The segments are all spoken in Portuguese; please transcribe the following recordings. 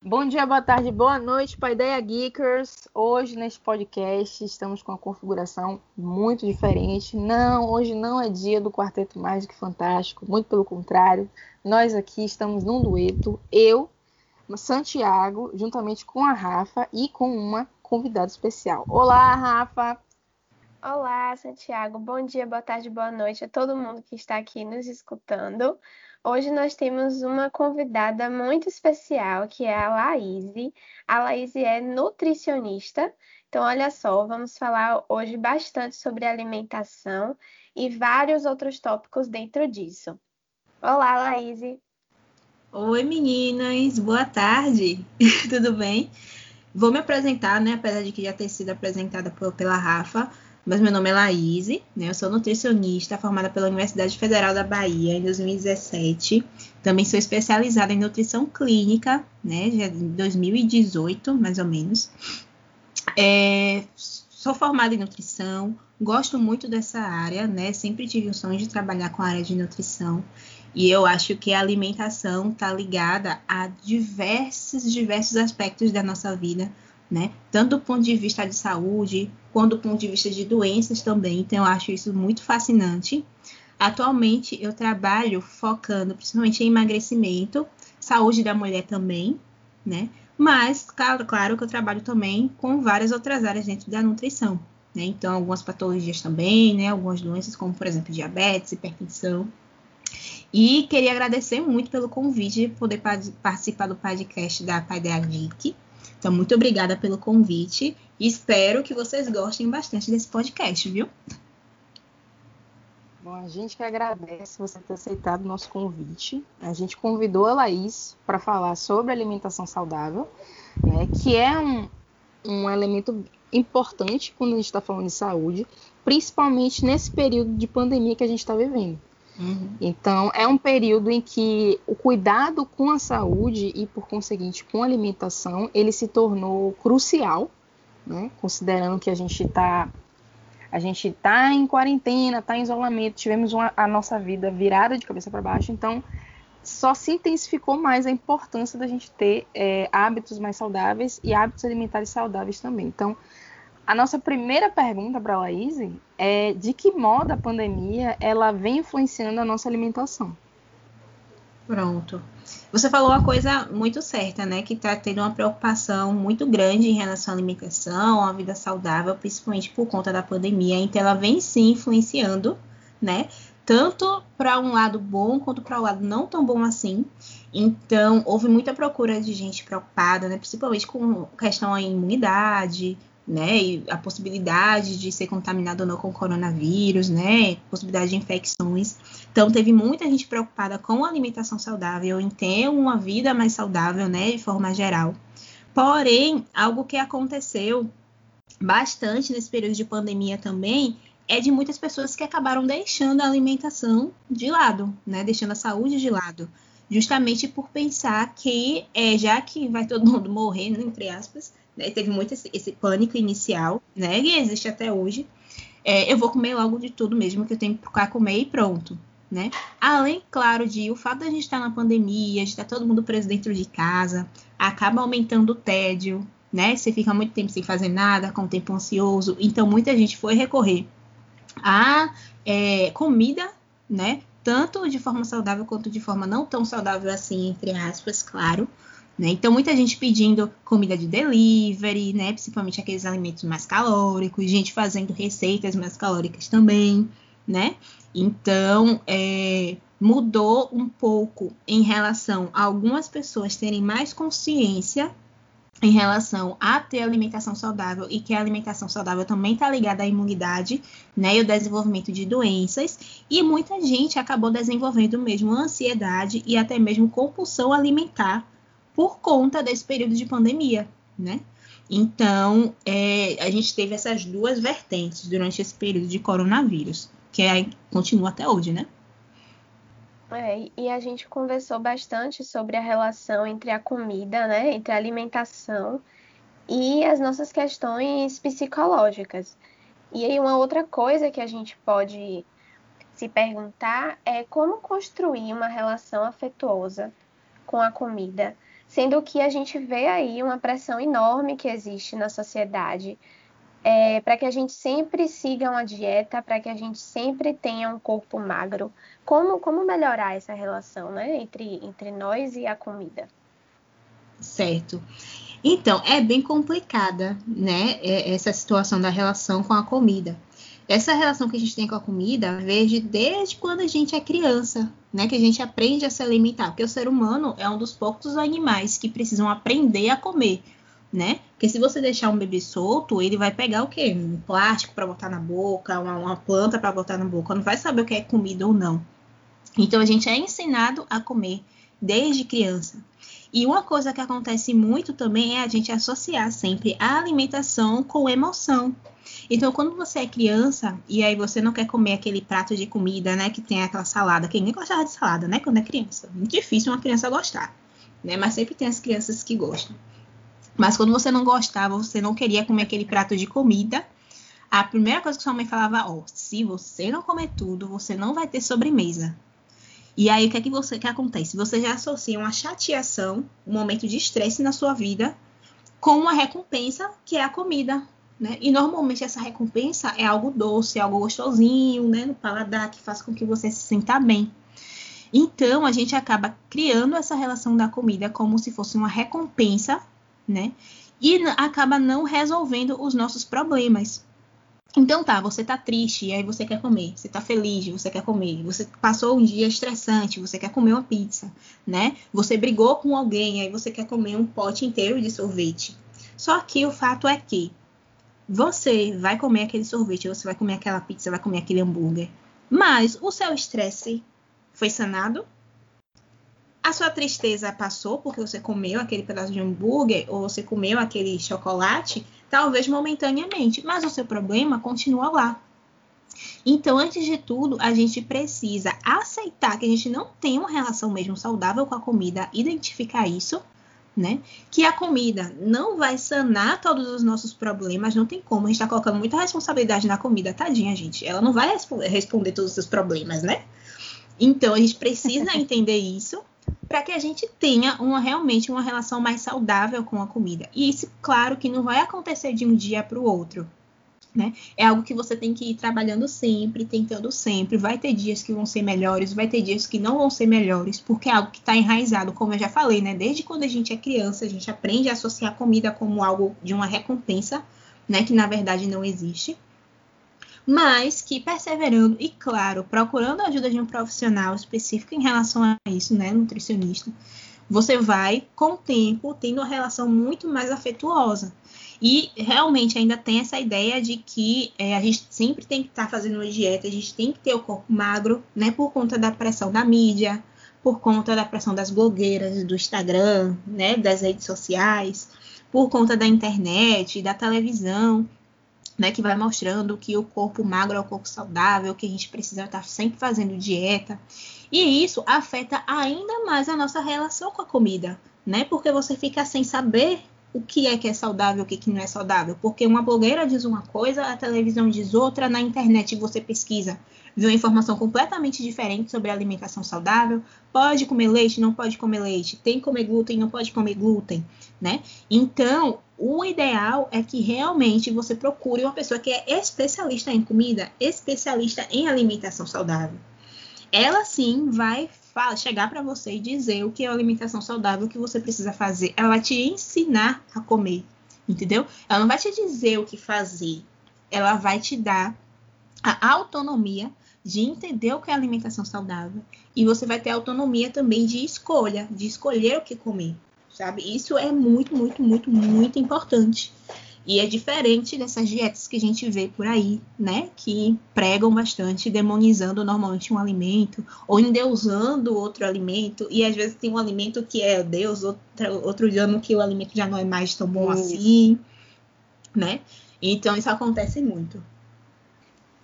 Bom dia, boa tarde, boa noite para Ideia Geekers. Hoje neste podcast estamos com uma configuração muito diferente. Não, hoje não é dia do Quarteto Mágico Fantástico, muito pelo contrário. Nós aqui estamos num dueto, eu, Santiago, juntamente com a Rafa e com uma convidada especial. Olá, Rafa! Olá, Santiago. Bom dia, boa tarde, boa noite a todo mundo que está aqui nos escutando. Hoje nós temos uma convidada muito especial, que é a Laís. A Laís é nutricionista. Então, olha só, vamos falar hoje bastante sobre alimentação e vários outros tópicos dentro disso. Olá, Laís. Oi, meninas. Boa tarde. Tudo bem? Vou me apresentar, né? Apesar de que já ter sido apresentada pela Rafa. Mas meu nome é Laís, né? Eu sou nutricionista formada pela Universidade Federal da Bahia em 2017. Também sou especializada em nutrição clínica, né? Já em 2018, mais ou menos. É, sou formada em nutrição, gosto muito dessa área, né? Sempre tive o sonho de trabalhar com a área de nutrição. E eu acho que a alimentação está ligada a diversos, diversos aspectos da nossa vida, né? Tanto do ponto de vista de saúde, quanto do ponto de vista de doenças também. Então, eu acho isso muito fascinante. Atualmente, eu trabalho focando principalmente em emagrecimento, saúde da mulher também, né? Mas, claro, claro que eu trabalho também com várias outras áreas dentro da nutrição, né? Então, algumas patologias também, né? Algumas doenças, como, por exemplo, diabetes, hipertensão. E queria agradecer muito pelo convite de poder participar do podcast da Paideia Geek. Então, muito obrigada pelo convite. Espero que vocês gostem bastante desse podcast, viu? Bom, a gente que agradece você ter aceitado o nosso convite. A gente convidou a Laís para falar sobre alimentação saudável, né, que é um, um elemento importante quando a gente está falando de saúde, principalmente nesse período de pandemia que a gente está vivendo. Uhum. Então, é um período em que o cuidado com a saúde e, por conseguinte, com a alimentação, ele se tornou crucial, né? considerando que a gente está a gente está em quarentena, está em isolamento, tivemos uma, a nossa vida virada de cabeça para baixo, então só se intensificou mais a importância da gente ter é, hábitos mais saudáveis e hábitos alimentares saudáveis também. Então, a nossa primeira pergunta para a Laís é de que modo a pandemia ela vem influenciando a nossa alimentação? Pronto. Você falou uma coisa muito certa, né? Que está tendo uma preocupação muito grande em relação à alimentação, à vida saudável, principalmente por conta da pandemia. Então, ela vem sim influenciando, né? Tanto para um lado bom quanto para o um lado não tão bom assim. Então, houve muita procura de gente preocupada, né? Principalmente com questão da imunidade, né? E a possibilidade de ser contaminado ou não com coronavírus, né? Possibilidade de infecções. Então, teve muita gente preocupada com a alimentação saudável, em ter uma vida mais saudável, né? De forma geral. Porém, algo que aconteceu bastante nesse período de pandemia também é de muitas pessoas que acabaram deixando a alimentação de lado, né? Deixando a saúde de lado. Justamente por pensar que, é, já que vai todo mundo morrer, né, entre aspas, né? Teve muito esse, esse, pânico inicial, né? E existe até hoje. É, eu vou comer logo de tudo mesmo que eu tenho para comer e pronto. Né? Além, claro, de o fato de a gente estar na pandemia, de estar todo mundo preso dentro de casa, acaba aumentando o tédio, né? Você fica muito tempo sem fazer nada, com o tempo ansioso. Então, muita gente foi recorrer a é, comida, né? Tanto de forma saudável quanto de forma não tão saudável assim, entre aspas, claro. Né? Então, muita gente pedindo comida de delivery, né? principalmente aqueles alimentos mais calóricos, gente fazendo receitas mais calóricas também, né? Então, é, mudou um pouco em relação a algumas pessoas terem mais consciência em relação a ter alimentação saudável e que a alimentação saudável também está ligada à imunidade, né, e o desenvolvimento de doenças, e muita gente acabou desenvolvendo mesmo ansiedade e até mesmo compulsão alimentar por conta desse período de pandemia, né? Então, é, a gente teve essas duas vertentes durante esse período de coronavírus, que é, continua até hoje, né? É, e a gente conversou bastante sobre a relação entre a comida, né, entre a alimentação e as nossas questões psicológicas. E aí uma outra coisa que a gente pode se perguntar é como construir uma relação afetuosa com a comida, sendo que a gente vê aí uma pressão enorme que existe na sociedade é, para que a gente sempre siga uma dieta, para que a gente sempre tenha um corpo magro. Como, como melhorar essa relação né, entre, entre nós e a comida? Certo. Então, é bem complicada, né, é, essa situação da relação com a comida. Essa relação que a gente tem com a comida vejo desde quando a gente é criança, né, que a gente aprende a se alimentar, porque o ser humano é um dos poucos animais que precisam aprender a comer né? Porque se você deixar um bebê solto, ele vai pegar o quê? Um plástico para botar na boca, uma, uma planta para botar na boca, não vai saber o que é comida ou não. Então a gente é ensinado a comer desde criança. E uma coisa que acontece muito também é a gente associar sempre a alimentação com emoção. Então, quando você é criança e aí você não quer comer aquele prato de comida, né, que tem aquela salada, quem gostava de salada, né, quando é criança. Muito difícil uma criança gostar, né? Mas sempre tem as crianças que gostam. Mas quando você não gostava, você não queria comer aquele prato de comida, a primeira coisa que sua mãe falava, ó, oh, se você não comer tudo, você não vai ter sobremesa. E aí o que é que você que acontece? Você já associa uma chateação, um momento de estresse na sua vida, com uma recompensa que é a comida, né? E normalmente essa recompensa é algo doce, algo gostosinho, né, no paladar que faz com que você se sinta bem. Então a gente acaba criando essa relação da comida como se fosse uma recompensa né? E acaba não resolvendo os nossos problemas. Então tá, você tá triste, aí você quer comer. Você tá feliz, você quer comer. Você passou um dia estressante, você quer comer uma pizza, né? Você brigou com alguém, aí você quer comer um pote inteiro de sorvete. Só que o fato é que você vai comer aquele sorvete, você vai comer aquela pizza, vai comer aquele hambúrguer. Mas o seu estresse foi sanado? a sua tristeza passou porque você comeu aquele pedaço de hambúrguer ou você comeu aquele chocolate, talvez momentaneamente, mas o seu problema continua lá. Então, antes de tudo, a gente precisa aceitar que a gente não tem uma relação mesmo saudável com a comida, identificar isso, né? Que a comida não vai sanar todos os nossos problemas, não tem como. A gente tá colocando muita responsabilidade na comida, tadinha, gente. Ela não vai responder todos os seus problemas, né? Então, a gente precisa entender isso para que a gente tenha uma, realmente uma relação mais saudável com a comida. E isso, claro, que não vai acontecer de um dia para o outro. Né? É algo que você tem que ir trabalhando sempre, tentando sempre. Vai ter dias que vão ser melhores, vai ter dias que não vão ser melhores, porque é algo que está enraizado, como eu já falei, né? Desde quando a gente é criança, a gente aprende a associar a comida como algo de uma recompensa, né? Que na verdade não existe mas que perseverando e, claro, procurando a ajuda de um profissional específico em relação a isso, né, nutricionista, você vai, com o tempo, tendo uma relação muito mais afetuosa. E realmente ainda tem essa ideia de que é, a gente sempre tem que estar tá fazendo uma dieta, a gente tem que ter o corpo magro, né, por conta da pressão da mídia, por conta da pressão das blogueiras, do Instagram, né, das redes sociais, por conta da internet, da televisão né, que vai mostrando que o corpo magro é o corpo saudável, que a gente precisa estar sempre fazendo dieta. E isso afeta ainda mais a nossa relação com a comida, né? Porque você fica sem saber o que é que é saudável, o que, que não é saudável. Porque uma blogueira diz uma coisa, a televisão diz outra, na internet você pesquisa, vê uma informação completamente diferente sobre alimentação saudável. Pode comer leite, não pode comer leite. Tem que comer glúten, não pode comer glúten, né? Então, o ideal é que realmente você procure uma pessoa que é especialista em comida, especialista em alimentação saudável. Ela sim vai chegar para você e dizer o que é alimentação saudável, o que você precisa fazer. Ela vai te ensinar a comer, entendeu? Ela não vai te dizer o que fazer. Ela vai te dar a autonomia de entender o que é alimentação saudável e você vai ter autonomia também de escolha, de escolher o que comer sabe? Isso é muito, muito, muito, muito importante. E é diferente dessas dietas que a gente vê por aí, né? Que pregam bastante, demonizando normalmente um alimento, ou endeusando outro alimento, e às vezes tem um alimento que é Deus, outro, outro ano que o alimento já não é mais tão bom isso. assim, né? Então isso acontece muito.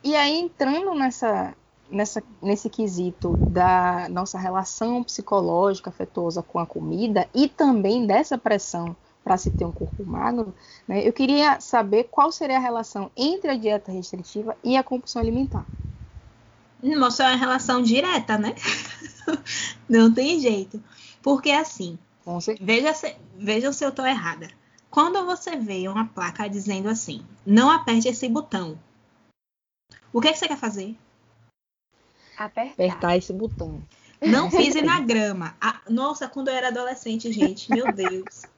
E aí, entrando nessa, nessa, nesse quesito da nossa relação psicológica afetuosa com a comida e também dessa pressão para se ter um corpo magro, né, eu queria saber qual seria a relação entre a dieta restritiva e a compulsão alimentar. Mostra uma relação direta, né? Não tem jeito. Porque assim, veja se, veja se eu estou errada. Quando você vê uma placa dizendo assim, não aperte esse botão, o que, é que você quer fazer? Apertar. Apertar esse botão. Não pise na grama. Ah, nossa, quando eu era adolescente, gente, meu Deus.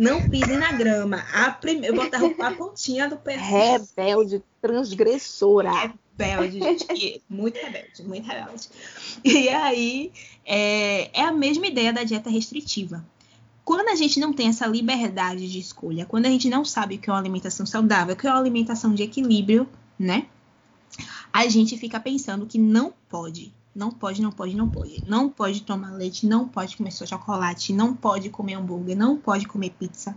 Não pise na grama. A prime... Eu botava a pontinha do pé. Rebelde, transgressora. Rebelde, gente. Muito rebelde, muito rebelde. E aí, é, é a mesma ideia da dieta restritiva. Quando a gente não tem essa liberdade de escolha, quando a gente não sabe o que é uma alimentação saudável, o que é uma alimentação de equilíbrio, né? A gente fica pensando que não pode, não pode, não pode, não pode. Não pode tomar leite, não pode comer só chocolate, não pode comer hambúrguer, não pode comer pizza.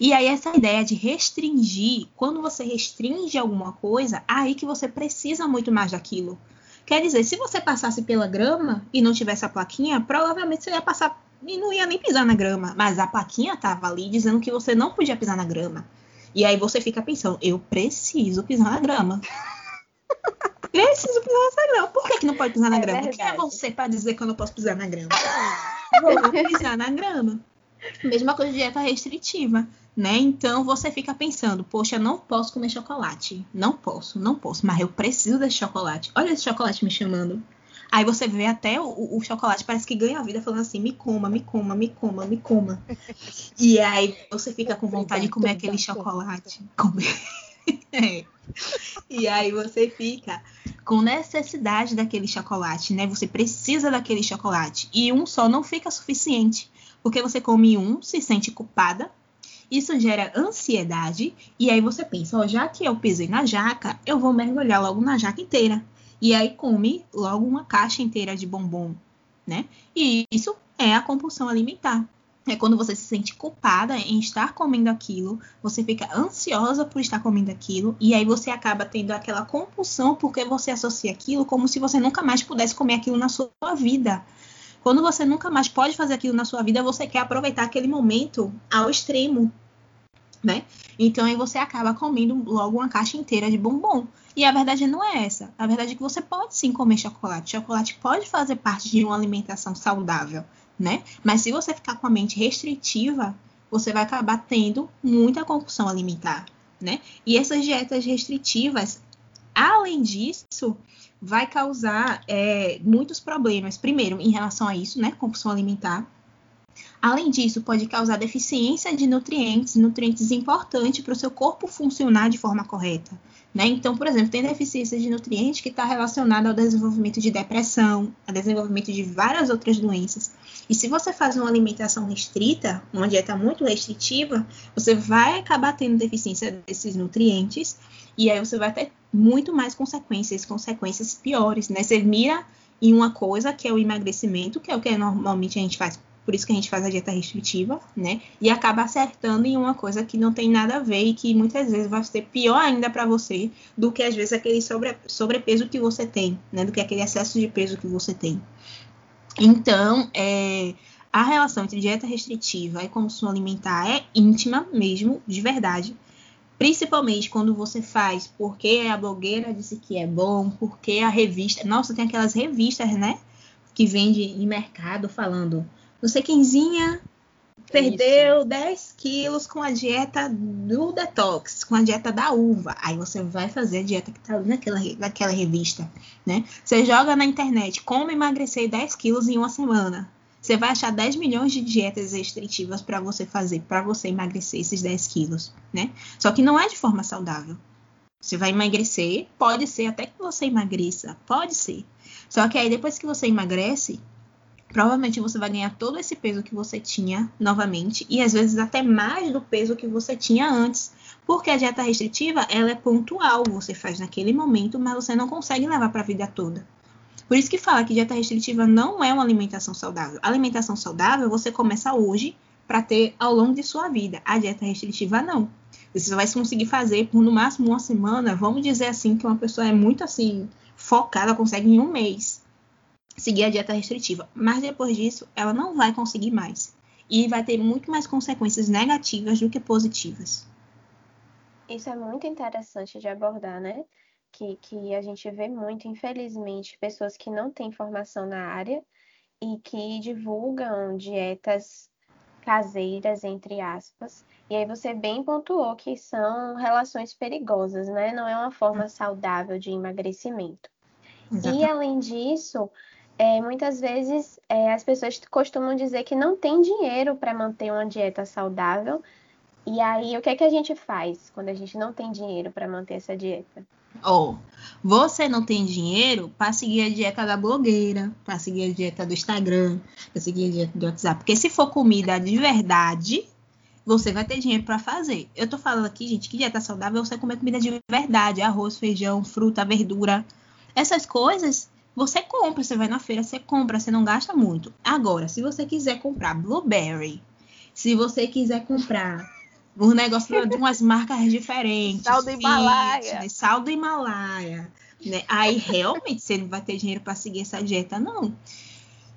E aí essa ideia de restringir, quando você restringe alguma coisa, aí que você precisa muito mais daquilo. Quer dizer, se você passasse pela grama e não tivesse a plaquinha, provavelmente você ia passar e não ia nem pisar na grama. Mas a plaquinha estava ali dizendo que você não podia pisar na grama. E aí você fica pensando, eu preciso pisar na grama. Preciso pisar na grama. Por que, que não pode pisar na é grama? Verdade. Quem é você para dizer que eu não posso pisar na grama? Vou pisar na grama. Mesma coisa de dieta restritiva, né? Então você fica pensando, poxa, não posso comer chocolate. Não posso, não posso, mas eu preciso desse chocolate. Olha esse chocolate me chamando. Aí você vê até o, o, chocolate, parece que ganha a vida falando assim: me coma, me coma, me coma, me coma. E aí você fica com vontade de comer aquele chocolate. Comer. E aí você fica com necessidade daquele chocolate, né? Você precisa daquele chocolate. E um só não fica suficiente. Porque você come um, se sente culpada, isso gera ansiedade, e aí você pensa, ó, já que eu pisei na jaca, eu vou mergulhar logo na jaca inteira. E aí come logo uma caixa inteira de bombom, né? E isso é a compulsão alimentar é quando você se sente culpada em estar comendo aquilo, você fica ansiosa por estar comendo aquilo, e aí você acaba tendo aquela compulsão porque você associa aquilo como se você nunca mais pudesse comer aquilo na sua vida. Quando você nunca mais pode fazer aquilo na sua vida, você quer aproveitar aquele momento ao extremo, né? Então aí você acaba comendo logo uma caixa inteira de bombom. E a verdade não é essa. A verdade é que você pode sim comer chocolate. Chocolate pode fazer parte de uma alimentação saudável né? Mas se você ficar com a mente restritiva, você vai acabar tendo muita compulsão alimentar, né? E essas dietas restritivas, além disso, vai causar é, muitos problemas. Primeiro, em relação a isso, né? Compulsão alimentar. Além disso, pode causar deficiência de nutrientes, nutrientes importantes para o seu corpo funcionar de forma correta. Né? Então, por exemplo, tem deficiência de nutrientes que está relacionada ao desenvolvimento de depressão, ao desenvolvimento de várias outras doenças. E se você faz uma alimentação restrita, uma dieta muito restritiva, você vai acabar tendo deficiência desses nutrientes e aí você vai ter muito mais consequências, consequências piores, né? Você mira em uma coisa que é o emagrecimento, que é o que normalmente a gente faz por isso que a gente faz a dieta restritiva, né? E acaba acertando em uma coisa que não tem nada a ver e que muitas vezes vai ser pior ainda para você do que às vezes aquele sobre, sobrepeso que você tem, né? Do que aquele excesso de peso que você tem. Então, é, a relação entre dieta restritiva e consumo alimentar é íntima mesmo, de verdade. Principalmente quando você faz porque a blogueira disse que é bom, porque a revista. Nossa, tem aquelas revistas, né? Que vende em mercado falando não sei quemzinha perdeu Isso. 10 quilos com a dieta do detox, com a dieta da uva. Aí você vai fazer a dieta que tá ali naquela, naquela revista, né? Você joga na internet como emagrecer 10 quilos em uma semana. Você vai achar 10 milhões de dietas restritivas para você fazer, para você emagrecer esses 10 quilos, né? Só que não é de forma saudável. Você vai emagrecer, pode ser até que você emagreça, pode ser. Só que aí depois que você emagrece, provavelmente você vai ganhar todo esse peso que você tinha novamente e às vezes até mais do peso que você tinha antes. Porque a dieta restritiva, ela é pontual, você faz naquele momento, mas você não consegue levar para a vida toda. Por isso que fala que dieta restritiva não é uma alimentação saudável. A alimentação saudável você começa hoje para ter ao longo de sua vida. A dieta restritiva não. Você vai conseguir fazer por no máximo uma semana. Vamos dizer assim que uma pessoa é muito assim focada, consegue em um mês seguir a dieta restritiva. Mas depois disso, ela não vai conseguir mais. E vai ter muito mais consequências negativas do que positivas. Isso é muito interessante de abordar, né? Que, que a gente vê muito, infelizmente, pessoas que não têm formação na área e que divulgam dietas caseiras, entre aspas. E aí você bem pontuou que são relações perigosas, né? Não é uma forma saudável de emagrecimento. Exatamente. E além disso, é, muitas vezes é, as pessoas costumam dizer que não tem dinheiro para manter uma dieta saudável. E aí, o que é que a gente faz quando a gente não tem dinheiro para manter essa dieta? Ou oh, você não tem dinheiro para seguir a dieta da blogueira, para seguir a dieta do Instagram, para seguir a dieta do WhatsApp. Porque se for comida de verdade, você vai ter dinheiro para fazer. Eu tô falando aqui, gente, que dieta saudável é você comer comida de verdade, arroz, feijão, fruta, verdura. Essas coisas você compra, você vai na feira, você compra, você não gasta muito. Agora, se você quiser comprar blueberry, se você quiser comprar um negócio de umas marcas diferentes, sal do Himalaia, sal do Himalaia, né? Aí realmente você não vai ter dinheiro para seguir essa dieta, não.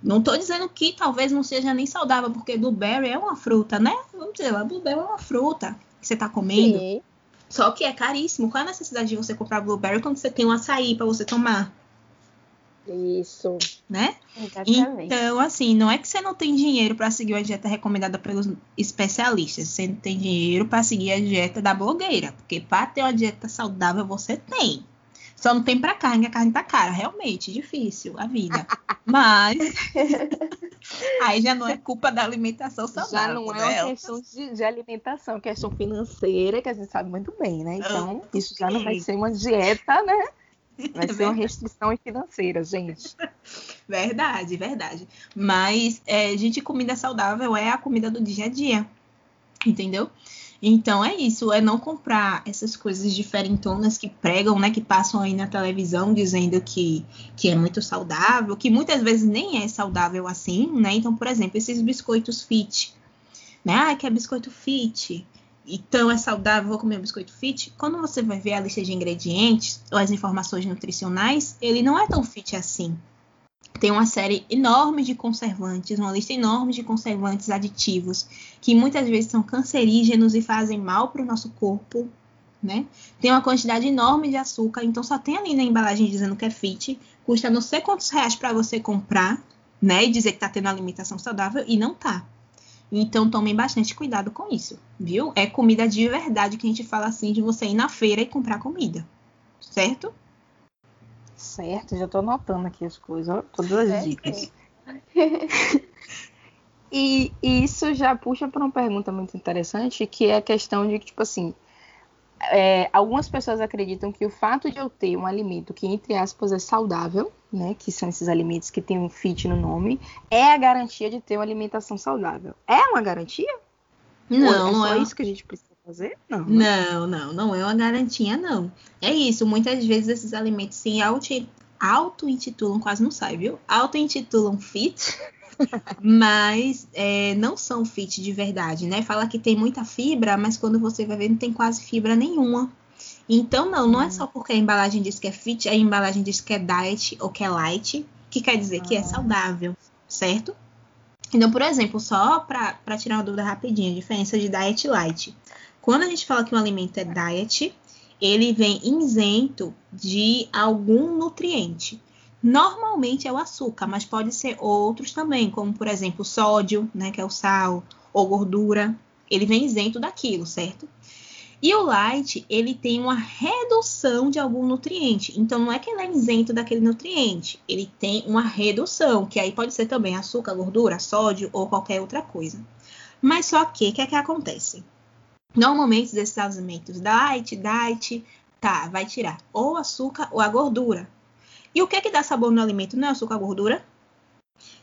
Não estou dizendo que talvez não seja nem saudável, porque blueberry é uma fruta, né? Vamos dizer lá, blueberry é uma fruta que você está comendo. Sim. Só que é caríssimo. Qual a necessidade de você comprar blueberry quando você tem um açaí para você tomar? Isso. Né? Exatamente. Então, assim, não é que você não tem dinheiro para seguir a dieta recomendada pelos especialistas. Você não tem dinheiro para seguir a dieta da blogueira. Porque para ter uma dieta saudável, você tem. Só não tem para carne, a carne tá cara. Realmente, difícil a vida. Mas. aí já não é culpa da alimentação saudável. Já não é uma questão de, de, alimentação, é questão financeira, que a gente sabe muito bem, né? Então, isso já não vai ser uma dieta, né? Vai ser uma restrição financeira, gente. Verdade, verdade. Mas, é, gente, comida saudável é a comida do dia a dia. Entendeu? Então é isso, é não comprar essas coisas diferentonas que pregam, né, que passam aí na televisão dizendo que, que é muito saudável, que muitas vezes nem é saudável assim, né? Então, por exemplo, esses biscoitos fit, né? Ah, que é biscoito fit então é saudável, vou comer um biscoito fit. Quando você vai ver a lista de ingredientes ou as informações nutricionais, ele não é tão fit assim. Tem uma série enorme de conservantes, uma lista enorme de conservantes aditivos, que muitas vezes são cancerígenos e fazem mal para o nosso corpo, né? Tem uma quantidade enorme de açúcar, então só tem ali na embalagem dizendo que é fit, custa não sei quantos reais para você comprar, né? E dizer que está tendo alimentação saudável e não tá. Então tomem bastante cuidado com isso, viu? É comida de verdade que a gente fala assim de você ir na feira e comprar comida, certo? Certo, já tô anotando aqui as coisas, todas as é, dicas. e, e, isso já puxa para uma pergunta muito interessante, que é a questão de que, tipo assim, é, algumas pessoas acreditam que o fato de eu ter um alimento que, entre aspas, é saudável, né, que são esses alimentos que têm um fit no nome, é a garantia de ter uma alimentação saudável. É uma garantia? Não, é não é isso que a gente precisa fazer? Não, né? não, não, não é uma garantia, não. É isso, muitas vezes esses alimentos se auto-intitulam, quase não sai, viu? Auto-intitulam fit, mas é, não são fit de verdade, né? Fala que tem muita fibra, mas quando você vai ver, não tem quase fibra nenhuma. Então, não, não é só porque a embalagem diz que é fit, a embalagem diz que é diet ou que é light, que quer dizer que é saudável, certo? Então, por exemplo, só para tirar uma dúvida rapidinha, a diferença de diet e light. Quando a gente fala que um alimento é diet, ele vem isento de algum nutriente. Normalmente é o açúcar, mas pode ser outros também, como por exemplo sódio, né, que é o sal, ou gordura. Ele vem isento daquilo, certo? E o light, ele tem uma redução de algum nutriente. Então, não é que ele é isento daquele nutriente. Ele tem uma redução, que aí pode ser também açúcar, gordura, sódio ou qualquer outra coisa. Mas só que, o que é que acontece? Normalmente, desses alimentos light, diet, tá, vai tirar ou açúcar ou a gordura. E o que é que dá sabor no alimento? Não é açúcar gordura?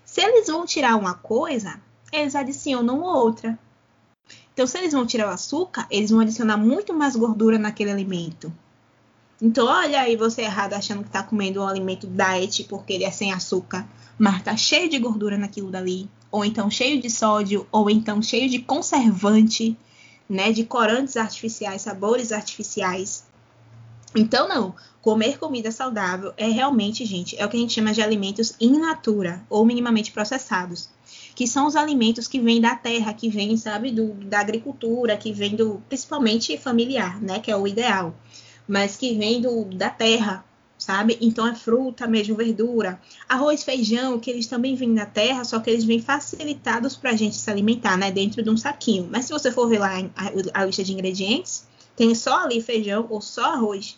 Se eles vão tirar uma coisa, eles adicionam outra. Então, se eles vão tirar o açúcar, eles vão adicionar muito mais gordura naquele alimento. Então, olha aí você errado achando que está comendo um alimento diet porque ele é sem açúcar, mas está cheio de gordura naquilo dali, ou então cheio de sódio, ou então cheio de conservante, né, de corantes artificiais, sabores artificiais. Então, não. Comer comida saudável é realmente, gente, é o que a gente chama de alimentos in natura ou minimamente processados, que são os alimentos que vêm da terra, que vêm, sabe, do, da agricultura, que vêm do, principalmente familiar, né, que é o ideal, mas que vêm do, da terra, sabe? Então é fruta mesmo, verdura, arroz, feijão, que eles também vêm da terra, só que eles vêm facilitados para a gente se alimentar, né, dentro de um saquinho. Mas se você for ver lá a, a lista de ingredientes, tem só ali feijão ou só arroz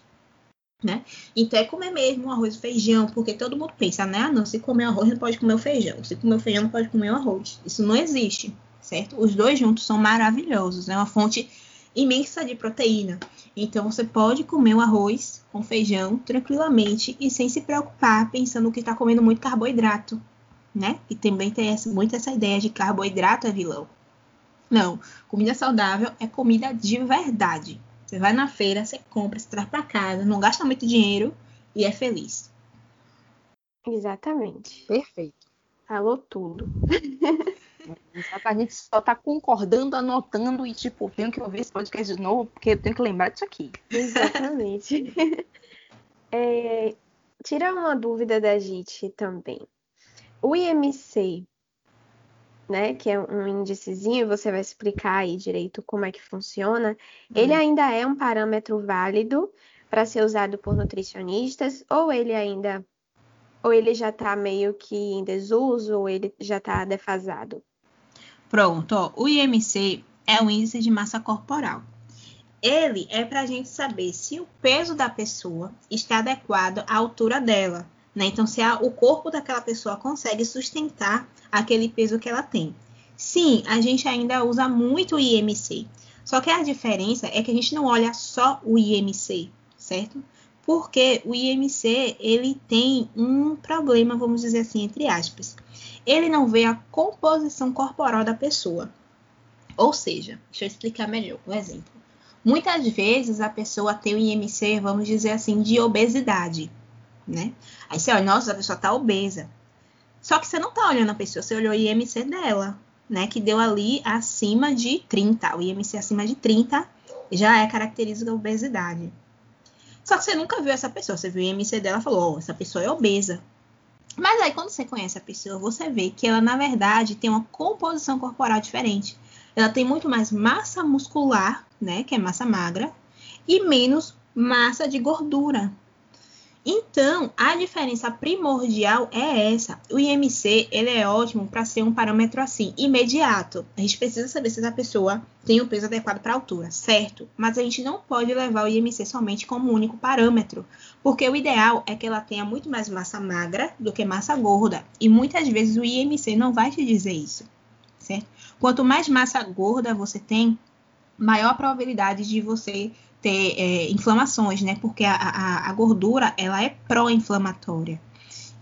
né? Então é comer mesmo arroz e feijão, porque todo mundo pensa, né? Ah, não, se comer arroz não pode comer o feijão, se comer o feijão não pode comer o arroz. Isso não existe, certo? Os dois juntos são maravilhosos, é uma fonte imensa de proteína. Então você pode comer o arroz com feijão tranquilamente e sem se preocupar pensando que está comendo muito carboidrato, né? E também tem essa, muito essa ideia de carboidrato é vilão. Não, comida saudável é comida de verdade. Você vai na feira, você compra, você traz para casa, não gasta muito dinheiro e é feliz. Exatamente. Perfeito. Falou tudo. a gente só tá concordando, anotando e, tipo, tenho que ouvir esse podcast de novo, porque eu tenho que lembrar disso aqui. Exatamente. é, tira uma dúvida da gente também. O IMC né, que é um índicezinho, você vai explicar aí direito como é que funciona, uhum. ele ainda é um parâmetro válido para ser usado por nutricionistas, ou ele ainda, ou ele já está meio que em desuso, ou ele já está defasado? Pronto, ó, o IMC é o índice de massa corporal. Ele é para a gente saber se o peso da pessoa está adequado à altura dela. Né? Então, se a, o corpo daquela pessoa consegue sustentar aquele peso que ela tem. Sim, a gente ainda usa muito o IMC. Só que a diferença é que a gente não olha só o IMC, certo? Porque o IMC ele tem um problema, vamos dizer assim, entre aspas. Ele não vê a composição corporal da pessoa. Ou seja, deixa eu explicar melhor um exemplo. Muitas vezes a pessoa tem o IMC, vamos dizer assim, de obesidade né? Aí você olha, nossa, a pessoa tá obesa. Só que você não tá olhando a pessoa, você olhou o IMC dela, né? Que deu ali acima de 30. O IMC acima de 30 já é característica da obesidade. Só que você nunca viu essa pessoa, você viu o IMC dela e falou, oh, essa pessoa é obesa. Mas aí, quando você conhece a pessoa, você vê que ela, na verdade, tem uma composição corporal diferente. Ela tem muito mais massa muscular, né? Que é massa magra, e menos massa de gordura, então, a diferença primordial é essa. O IMC, ele é ótimo para ser um parâmetro assim, imediato. A gente precisa saber se essa pessoa tem o peso adequado para a altura, certo? Mas a gente não pode levar o IMC somente como único parâmetro, porque o ideal é que ela tenha muito mais massa magra do que massa gorda, e muitas vezes o IMC não vai te dizer isso, certo? Quanto mais massa gorda você tem, maior a probabilidade de você ter é, inflamações, né? Porque a, a, a gordura ela é pró-inflamatória.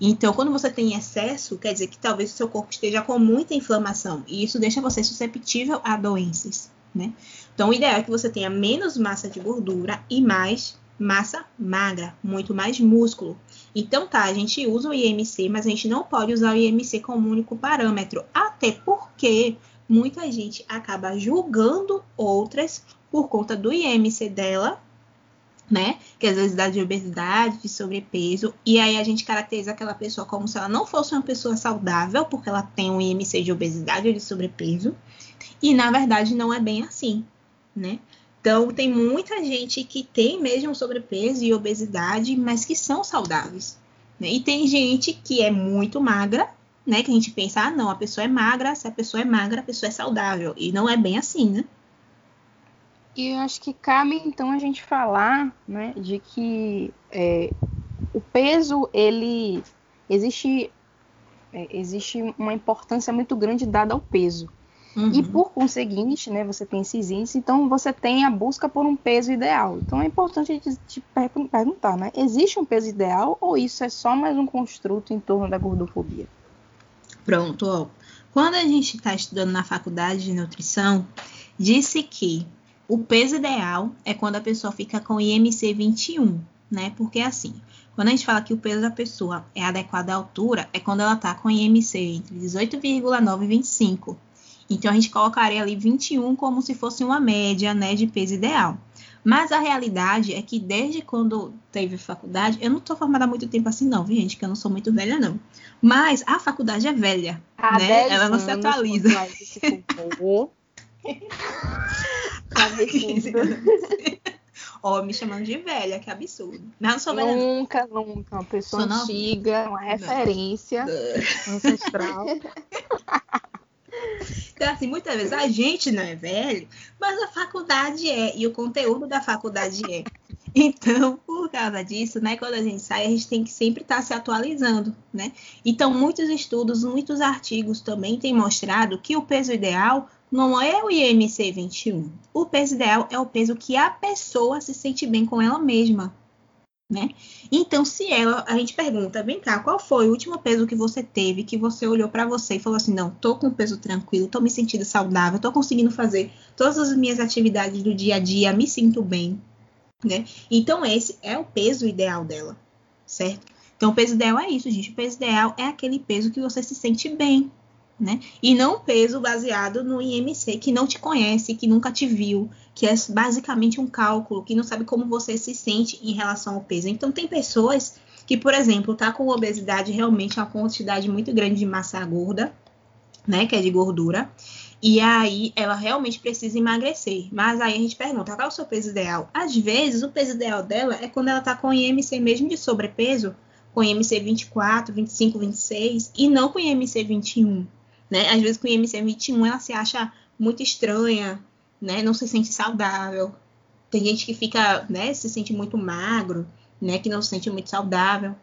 Então, quando você tem excesso, quer dizer que talvez o seu corpo esteja com muita inflamação e isso deixa você susceptível a doenças, né? Então, o ideal é que você tenha menos massa de gordura e mais massa magra, muito mais músculo. Então, tá, a gente usa o IMC, mas a gente não pode usar o IMC como único parâmetro, até porque muita gente acaba julgando outras por conta do IMC dela, né? Que às vezes dá de obesidade, de sobrepeso, e aí a gente caracteriza aquela pessoa como se ela não fosse uma pessoa saudável, porque ela tem um IMC de obesidade ou de sobrepeso, e na verdade não é bem assim, né? Então, tem muita gente que tem mesmo sobrepeso e obesidade, mas que são saudáveis. Né? E tem gente que é muito magra, né? Que a gente pensa, ah, não, a pessoa é magra, se a pessoa é magra, a pessoa é saudável. E não é bem assim, né? E eu acho que cabe então a gente falar, né, de que é, o peso ele existe é, existe uma importância muito grande dada ao peso. Uhum. E por conseguinte, né, você tem esses índices, então você tem a busca por um peso ideal. Então é importante a gente te perguntar, né? Existe um peso ideal ou isso é só mais um construto em torno da gordofobia? Pronto, ó. Quando a gente está estudando na faculdade de nutrição, disse que o peso ideal é quando a pessoa fica com IMC 21, né? Porque assim, quando a gente fala que o peso da pessoa é adequado à altura, é quando ela está com IMC entre 18,9 e 25. Então a gente colocaria ali 21 como se fosse uma média, né, de peso ideal. Mas a realidade é que desde quando teve faculdade, eu não tô formada há muito tempo assim, não, viu, gente? Que eu não sou muito velha, não. Mas a faculdade é velha, há né? Ela não se atualiza. Ó, oh, me chamando de velha, que absurdo. Mas não sou velha. Nunca, nunca. Uma pessoa sou antiga, uma referência não. ancestral. Então, assim, muitas vezes a gente não é velho, mas a faculdade é, e o conteúdo da faculdade é. Então, por causa disso, né, quando a gente sai, a gente tem que sempre estar tá se atualizando, né? Então, muitos estudos, muitos artigos também têm mostrado que o peso ideal não é o IMC 21. O peso ideal é o peso que a pessoa se sente bem com ela mesma, né? Então, se ela, a gente pergunta, vem cá, qual foi o último peso que você teve, que você olhou para você e falou assim, não, tô com peso tranquilo, tô me sentindo saudável, tô conseguindo fazer todas as minhas atividades do dia a dia, me sinto bem, né? Então, esse é o peso ideal dela, certo? Então, o peso ideal é isso, gente. O peso ideal é aquele peso que você se sente bem, né? E não peso baseado no IMC, que não te conhece, que nunca te viu, que é basicamente um cálculo, que não sabe como você se sente em relação ao peso. Então, tem pessoas que, por exemplo, tá com obesidade realmente uma quantidade muito grande de massa gorda, né? Que é de gordura. E aí ela realmente precisa emagrecer. Mas aí a gente pergunta, qual é o seu peso ideal? Às vezes, o peso ideal dela é quando ela tá com IMC mesmo de sobrepeso, com IMC 24, 25, 26, e não com IMC 21 né? Às vezes com IMC 21 ela se acha muito estranha, né? Não se sente saudável. Tem gente que fica, né, se sente muito magro, né, que não se sente muito saudável.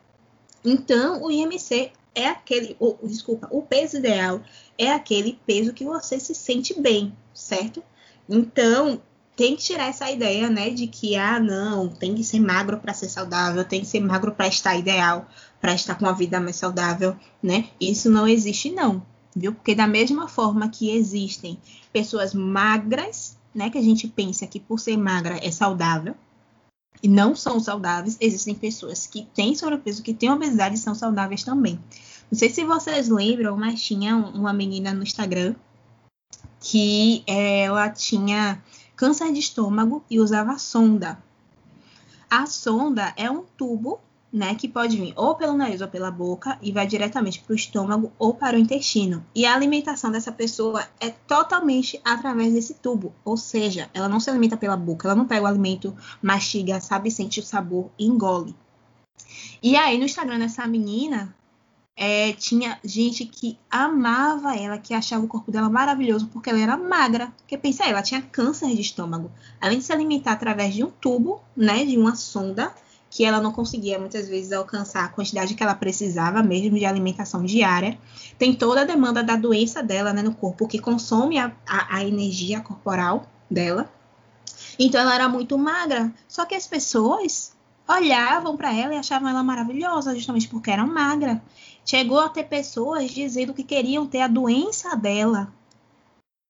Então, o IMC é aquele, o, desculpa, o peso ideal é aquele peso que você se sente bem, certo? Então, tem que tirar essa ideia, né, de que ah, não, tem que ser magro para ser saudável, tem que ser magro para estar ideal, para estar com uma vida mais saudável, né? Isso não existe não viu? Porque da mesma forma que existem pessoas magras, né, que a gente pensa que por ser magra é saudável, e não são saudáveis, existem pessoas que têm sobrepeso, que têm obesidade e são saudáveis também. Não sei se vocês lembram, mas tinha uma menina no Instagram que ela tinha câncer de estômago e usava sonda. A sonda é um tubo né, que pode vir ou pelo nariz ou pela boca e vai diretamente para o estômago ou para o intestino. E a alimentação dessa pessoa é totalmente através desse tubo, ou seja, ela não se alimenta pela boca, ela não pega o alimento, mastiga, sabe, sente o sabor engole. E aí no Instagram dessa menina é, tinha gente que amava ela, que achava o corpo dela maravilhoso porque ela era magra. Porque pensa, ela tinha câncer de estômago. Além de se alimentar através de um tubo, né, de uma sonda, que ela não conseguia muitas vezes alcançar a quantidade que ela precisava mesmo de alimentação diária. Tem toda a demanda da doença dela né, no corpo, que consome a, a, a energia corporal dela. Então ela era muito magra. Só que as pessoas olhavam para ela e achavam ela maravilhosa, justamente porque era magra. Chegou a ter pessoas dizendo que queriam ter a doença dela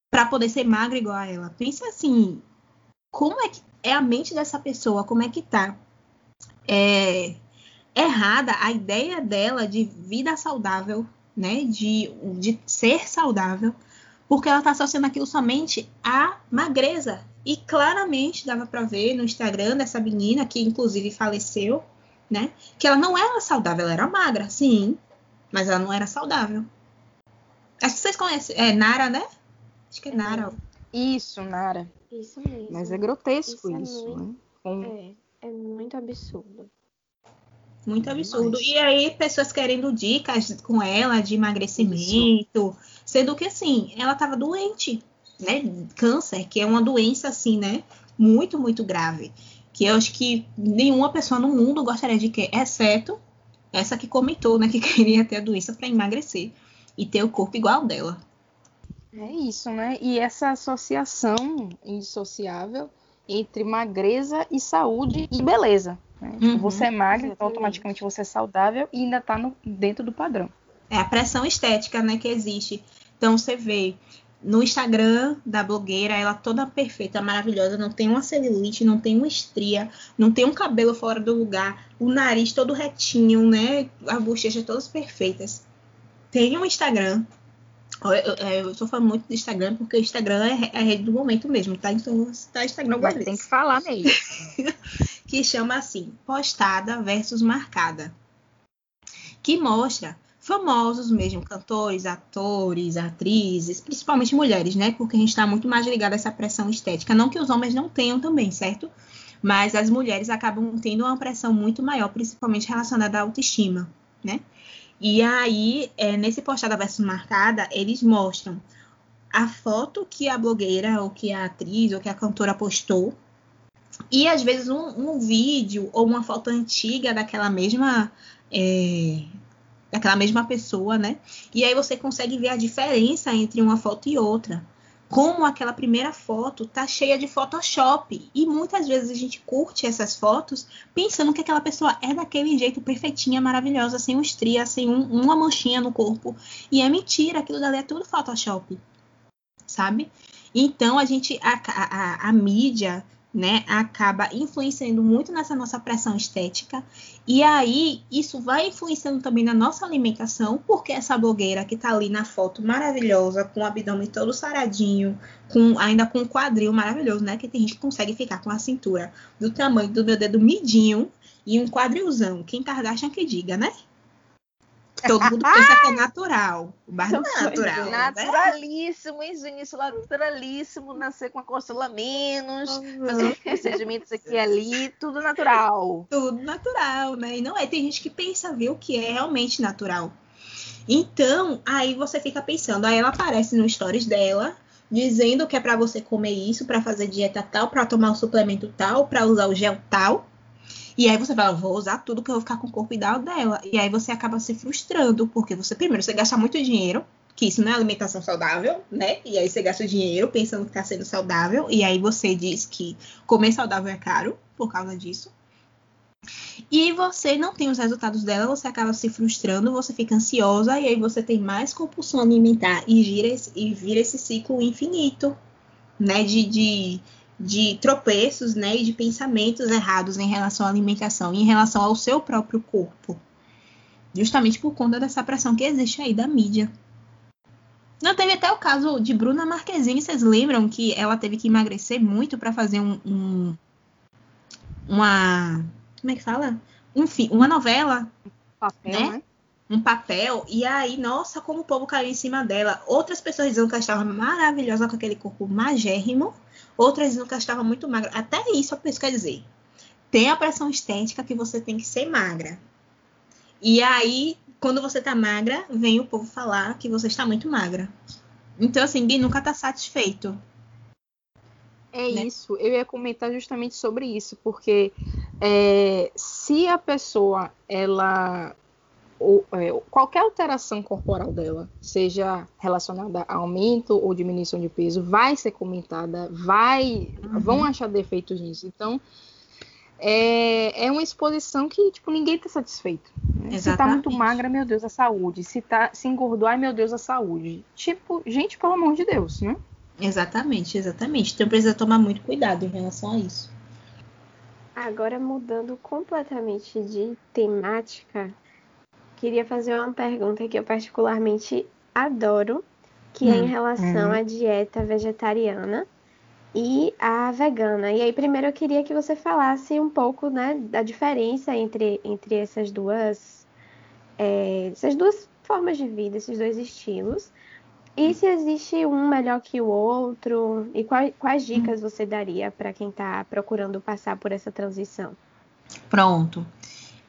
para poder ser magra igual a ela. Pensa assim, como é que é a mente dessa pessoa? Como é que tá? É, errada a ideia dela de vida saudável, né? De, de ser saudável, porque ela está associando aquilo somente à magreza. E claramente dava para ver no Instagram dessa menina, que inclusive faleceu, né? Que ela não era saudável, ela era magra, sim, mas ela não era saudável. Acho que vocês conhecem. É Nara, né? Acho que é Nara. Isso, Nara. Isso mesmo. Mas é grotesco isso, isso é muito... né? Com... É. É muito absurdo. Muito absurdo. E aí, pessoas querendo dicas com ela de emagrecimento, Isso. sendo que assim, ela estava doente, né? Câncer, que é uma doença assim, né? Muito, muito grave. Que eu acho que nenhuma pessoa no mundo gostaria de ter, exceto essa que comentou, né? Que queria ter a doença para emagrecer e ter o corpo igual dela. É isso, né? E essa associação indissociável entre magreza e saúde e beleza. Né? Uhum, você é magra, então automaticamente você é saudável e ainda está dentro do padrão. É a pressão estética né, que existe. Então você vê no Instagram da blogueira, ela toda perfeita, maravilhosa, não tem uma celulite, não tem uma estria, não tem um cabelo fora do lugar, o nariz todo retinho, né? As bochechas todas perfeitas. Tem um Instagram Eu, estou falando muito do Instagram porque o Instagram é, é a rede do momento mesmo, tá? Então, tá Instagram Mas tem que falar mesmo. que chama assim, postada versus marcada. Que mostra famosos mesmo, cantores, atores, atrizes, principalmente mulheres, né? Porque a gente está muito mais ligado a essa pressão estética. Não que os homens não tenham também, certo? Mas as mulheres acabam tendo uma pressão muito maior, principalmente relacionada à autoestima, né? E aí, é, nesse postada versus marcada, eles mostram a foto que a blogueira, ou que a atriz, ou que a cantora postou, e às vezes um, um vídeo ou uma foto antiga daquela mesma. É, daquela mesma pessoa, né? E aí você consegue ver a diferença entre uma foto e outra como aquela primeira foto tá cheia de Photoshop. E muitas vezes a gente curte essas fotos pensando que aquela pessoa é daquele jeito perfeitinha, maravilhosa, sem um estria, sem um, uma manchinha no corpo. E é mentira, aquilo dali é tudo Photoshop. Sabe? Então a gente, a, a, a mídia né, acaba influenciando muito nessa nossa pressão estética. E aí, isso vai influenciando também na nossa alimentação, porque essa blogueira que está ali na foto maravilhosa, com o abdômen todo saradinho, com ainda com o quadril maravilhoso, né? Que tem gente que consegue ficar com a cintura do tamanho do meu dedo midinho e um quadrilzão. Quem Kardashian que diga, né? Todo mundo pensa que é natural. O bar não é natural. Né? Naturalíssimo, né? isso, naturalíssimo, nascer com a costela menos, fazer os procedimentos aqui e ali, tudo natural. Tudo natural, né? E não é, tem gente que pensa, viu, que é realmente natural. Então, aí você fica pensando, aí ela aparece no stories dela, dizendo que é para você comer isso, para fazer dieta tal, para tomar o suplemento tal, para usar o gel tal. E aí você fala, vou usar tudo que eu vou ficar com o corpo ideal dela. E aí você acaba se frustrando, porque você, primeiro, você gasta muito dinheiro, que isso não é alimentação saudável, né? E aí você gasta dinheiro pensando que tá sendo saudável, e aí você diz que comer saudável é caro por causa disso. E você não tem os resultados dela, você acaba se frustrando, você fica ansiosa, e aí você tem mais compulsão alimentar e, gira esse, e vira esse ciclo infinito, né? de, de de tropeços, né, e de pensamentos errados em relação à alimentação e em relação ao seu próprio corpo. Justamente por conta dessa pressão que existe aí da mídia. Não teve até o caso de Bruna Marquezine, vocês lembram que ela teve que emagrecer muito para fazer um, um, uma como é que fala? Enfim, uma novela, papel, né? né? Um papel e aí, nossa, como o povo caiu em cima dela. Outras pessoas dizendo que ela estava maravilhosa com aquele corpo magérrimo outras ela estava muito magra. Até isso, isso quer dizer, tem a pressão estética que você tem que ser magra. E aí, quando você tá magra, vem o povo falar que você está muito magra. Então, assim, ninguém nunca tá satisfeito. É né? isso, eu ia comentar justamente sobre isso, porque é, se a pessoa ela ou, é, qualquer alteração corporal dela, seja relacionada a aumento ou diminuição de peso, vai ser comentada, vai, uhum. vão achar defeitos nisso. Então, é, é uma exposição que, tipo, ninguém está satisfeito. Né? Se tá muito magra, meu Deus, a saúde. Se, tá, se engordou, ai meu Deus, a saúde. Tipo, gente, pelo amor de Deus, né? Exatamente, exatamente. Então precisa tomar muito cuidado em relação a isso. Agora mudando completamente de temática, queria fazer uma pergunta que eu particularmente adoro, que hum, é em hum, relação hum. à dieta vegetariana e a vegana. E aí, primeiro eu queria que você falasse um pouco né, da diferença entre, entre essas duas é, essas duas formas de vida, esses dois estilos. E se existe um melhor que o outro, e quais, quais dicas você daria para quem está procurando passar por essa transição? Pronto.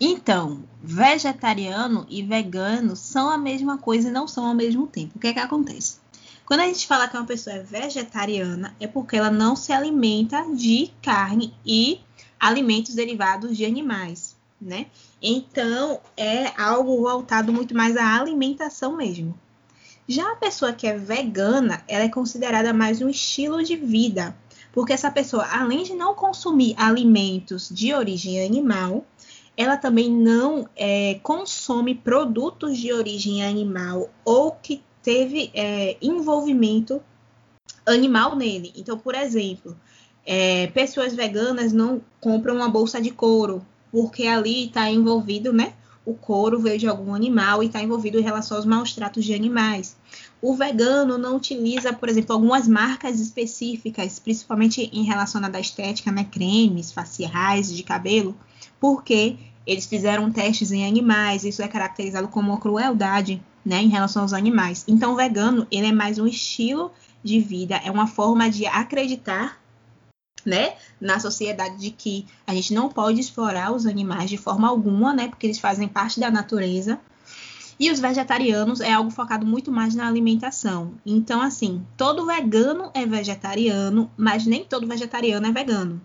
Então, vegetariano e vegano são a mesma coisa e não são ao mesmo tempo. O que é que acontece? Quando a gente fala que uma pessoa é vegetariana, é porque ela não se alimenta de carne e alimentos derivados de animais, né? Então, é algo voltado muito mais à alimentação mesmo. Já a pessoa que é vegana, ela é considerada mais um estilo de vida, porque essa pessoa, além de não consumir alimentos de origem animal, ela também não é, consome produtos de origem animal ou que teve é, envolvimento animal nele. Então, por exemplo, é, pessoas veganas não compram uma bolsa de couro, porque ali está envolvido, né? O couro veio de algum animal e está envolvido em relação aos maus tratos de animais. o vegano não utiliza, por exemplo, algumas marcas específicas, principalmente em relação à estética, né, cremes, faciais, de cabelo, porque eles fizeram testes em animais, isso é caracterizado como uma crueldade, né, em relação aos animais. Então, o vegano, ele é mais um estilo de vida, é uma forma de acreditar né, na sociedade de que a gente não pode explorar os animais de forma alguma, né, porque eles fazem parte da natureza. E os vegetarianos é algo focado muito mais na alimentação. Então, assim, todo vegano é vegetariano, mas nem todo vegetariano é vegano.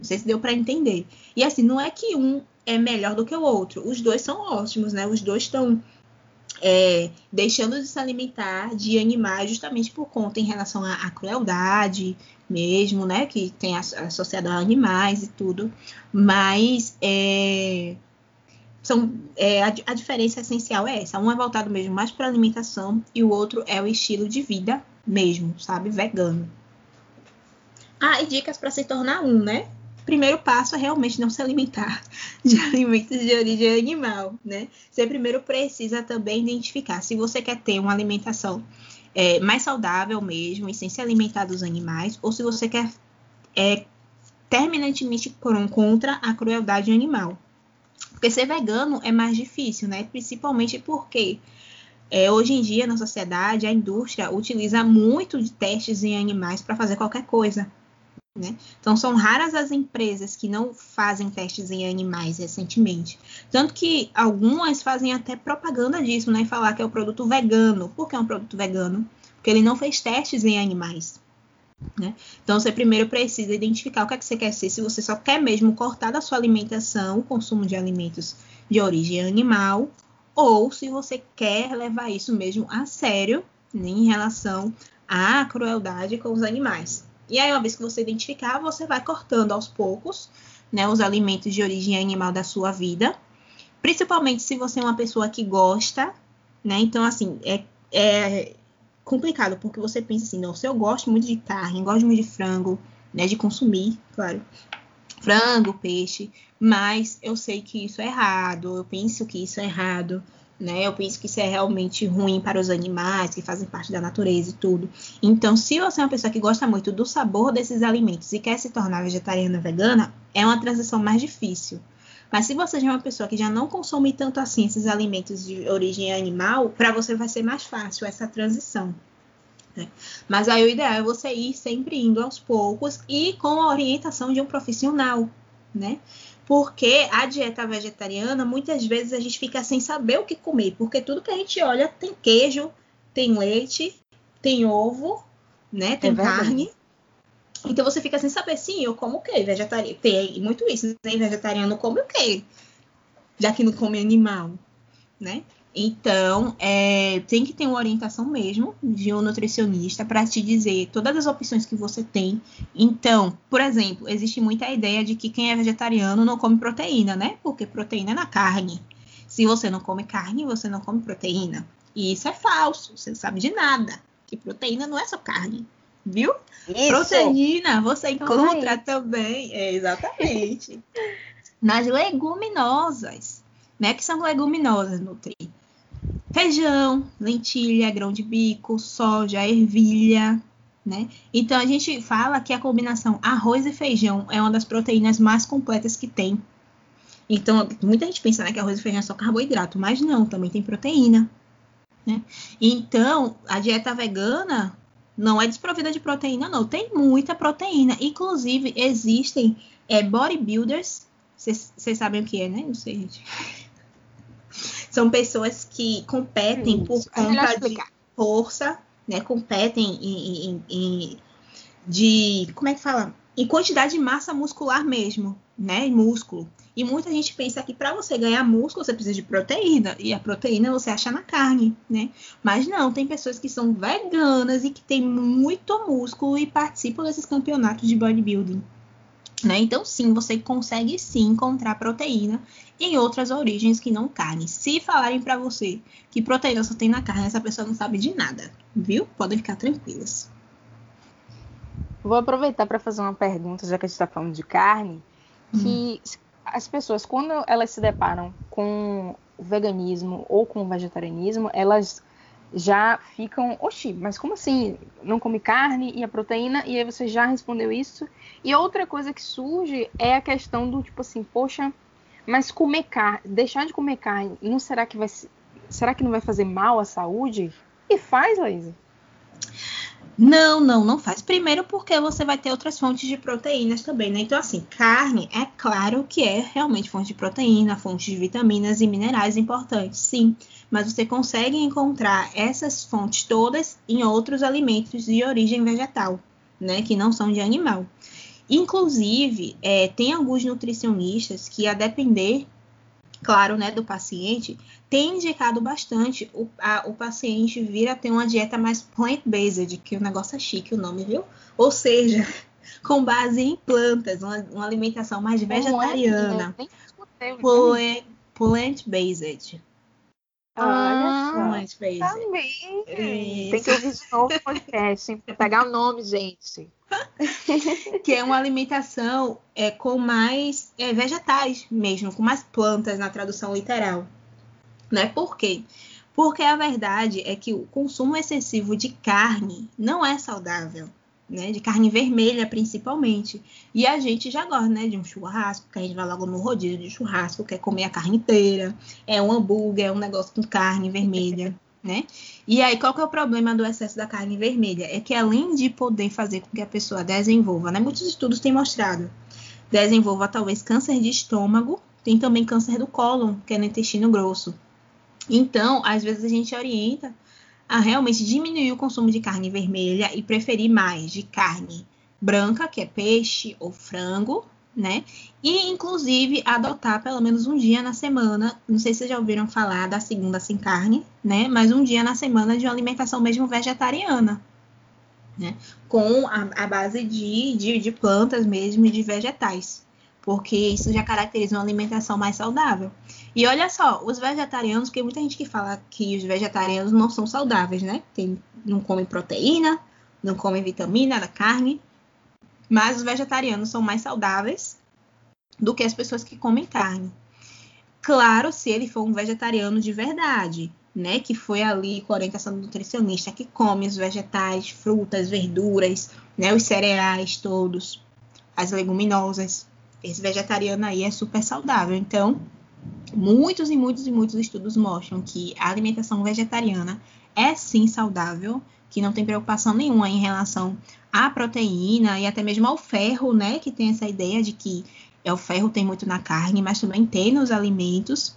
Não sei se deu para entender. E assim, não é que um é melhor do que o outro. Os dois são ótimos, né? Os dois estão é, deixando de se alimentar de animais justamente por conta em relação à, crueldade mesmo, né? Que tem associado a animais e tudo. Mas é, são, é, a, a, diferença essencial é essa. Um é voltado mesmo mais para alimentação e o outro é o estilo de vida mesmo, sabe? Vegano. Ah, e dicas para se tornar um, né? Primeiro passo é realmente não se alimentar de alimentos de origem animal, né? Você primeiro precisa também identificar se você quer ter uma alimentação é, mais saudável mesmo e sem se alimentar dos animais, ou se você quer é, terminantemente contra a crueldade animal. Porque ser vegano é mais difícil, né? Principalmente porque é, hoje em dia na sociedade a indústria utiliza muito de testes em animais para fazer qualquer coisa. Né? Então são raras as empresas que não fazem testes em animais recentemente. Tanto que algumas fazem até propaganda disso, né? Falar que é o um produto vegano. Por que é um produto vegano? Porque ele não fez testes em animais. Né? Então você primeiro precisa identificar o que é que você quer ser, se você só quer mesmo cortar da sua alimentação o consumo de alimentos de origem animal, ou se você quer levar isso mesmo a sério né, em relação à crueldade com os animais. E aí, uma vez que você identificar, você vai cortando aos poucos né, os alimentos de origem animal da sua vida, principalmente se você é uma pessoa que gosta, né? Então, assim, é, é complicado, porque você pensa assim, não, se eu gosto muito de carne, gosto muito de frango, né, de consumir, claro, frango, peixe, mas eu sei que isso é errado, eu penso que isso é errado, né? Eu penso que isso é realmente ruim para os animais que fazem parte da natureza e tudo. Então, se você é uma pessoa que gosta muito do sabor desses alimentos e quer se tornar vegetariana vegana, é uma transição mais difícil. Mas se você já é uma pessoa que já não consome tanto assim esses alimentos de origem animal, para você vai ser mais fácil essa transição. Né? Mas aí o ideal é você ir sempre indo aos poucos e com a orientação de um profissional, né? Porque a dieta vegetariana, muitas vezes a gente fica sem saber o que comer, porque tudo que a gente olha tem queijo, tem leite, tem ovo, né? Tem é carne. Então você fica sem saber, sim, eu como o quê? Vegetariano. Tem muito isso, né? Vegetariano come o quê? Já que não come animal, né? Então, é, tem que ter uma orientação mesmo de um nutricionista para te dizer todas as opções que você tem. Então, por exemplo, existe muita ideia de que quem é vegetariano não come proteína, né? Porque proteína é na carne. Se você não come carne, você não come proteína. E isso é falso, você não sabe de nada. Que proteína não é só carne viu? Isso. Proteína você encontra também, é, exatamente, nas leguminosas, né? Que são leguminosas, Nutri. Feijão, lentilha, grão de bico, soja, ervilha, né? Então a gente fala que a combinação arroz e feijão é uma das proteínas mais completas que tem. Então, muita gente pensa né, que arroz e feijão é só carboidrato, mas não, também tem proteína. Né? Então, a dieta vegana não é desprovida de proteína, não. Tem muita proteína. Inclusive, existem é, bodybuilders. Vocês sabem o que é, né? Não sei, gente. São pessoas que competem por é conta de força, né? Competem em, em, em, de. Como é que fala? Em quantidade de massa muscular mesmo, né? Em músculo. E muita gente pensa que para você ganhar músculo você precisa de proteína. E a proteína você acha na carne, né? Mas não, tem pessoas que são veganas e que têm muito músculo e participam desses campeonatos de bodybuilding. Né? Então, sim, você consegue sim encontrar proteína em outras origens que não carne. Se falarem para você que proteína só tem na carne, essa pessoa não sabe de nada, viu? Podem ficar tranquilas. Vou aproveitar para fazer uma pergunta, já que a gente está falando de carne, que hum as pessoas, quando elas se deparam com o veganismo ou com o vegetarianismo, elas já ficam, oxi, mas como assim? Não come carne e a proteína? E aí você já respondeu isso. E outra coisa que surge é a questão do tipo assim, poxa, mas comer carne, deixar de comer carne, não será que vai será que não vai fazer mal à saúde? E faz, Laísa. Não, não, não faz. Primeiro porque você vai ter outras fontes de proteínas também, né? Então, assim, carne é claro que é realmente fonte de proteína, fonte de vitaminas e minerais importantes, sim. Mas você consegue encontrar essas fontes todas em outros alimentos de origem vegetal, né? Que não são de animal. Inclusive, é, tem alguns nutricionistas que, a depender claro, né, do paciente, tem indicado bastante o, a, o paciente vir a ter uma dieta mais plant-based, que o negócio é chique o nome, viu? Ou seja, com base em plantas, uma, uma alimentação mais vegetariana. É, Plant-based. Ah, plant-based. Também. Tem que ouvir de novo o podcast, para pegar o nome, gente. que é uma alimentação é, com mais é, vegetais mesmo, com mais plantas na tradução literal. Né? Por quê? Porque a verdade é que o consumo excessivo de carne não é saudável. Né, de carne vermelha principalmente. E a gente já gosta, né, de um churrasco, que a gente vai logo no rodízio de churrasco, quer comer a carne inteira, é um hambúrguer, é um negócio com carne vermelha né? E aí, qual que é o problema do excesso da carne vermelha? É que além de poder fazer com que a pessoa desenvolva, né? Muitos estudos têm mostrado, desenvolva talvez câncer de estômago, tem também câncer do cólon, que é no intestino grosso. Então, às vezes a gente orienta a realmente diminuir o consumo de carne vermelha e preferir mais de carne branca, que é peixe ou frango, né? E, inclusive, adotar pelo menos um dia na semana, não sei se vocês já ouviram falar da segunda sem carne, né? Mas um dia na semana de uma alimentação mesmo vegetariana, né? Com a, a base de, de, de plantas mesmo e de vegetais, porque isso já caracteriza uma alimentação mais saudável. E olha só, os vegetarianos, porque muita gente que fala que os vegetarianos não são saudáveis, né? Tem, não comem proteína, não comem vitamina da carne, mas os vegetarianos são mais saudáveis do que as pessoas que comem carne. Claro, se ele for um vegetariano de verdade, né, que foi ali com a orientação do nutricionista, que come os vegetais, frutas, verduras, né, os cereais todos, as leguminosas. Esse vegetariano aí é super saudável. Então, muitos e muitos e muitos estudos mostram que a alimentação vegetariana é sim saudável, que não tem preocupação nenhuma em relação à proteína e até mesmo ao ferro, né? Que tem essa ideia de que é, o ferro tem muito na carne, mas também tem nos alimentos.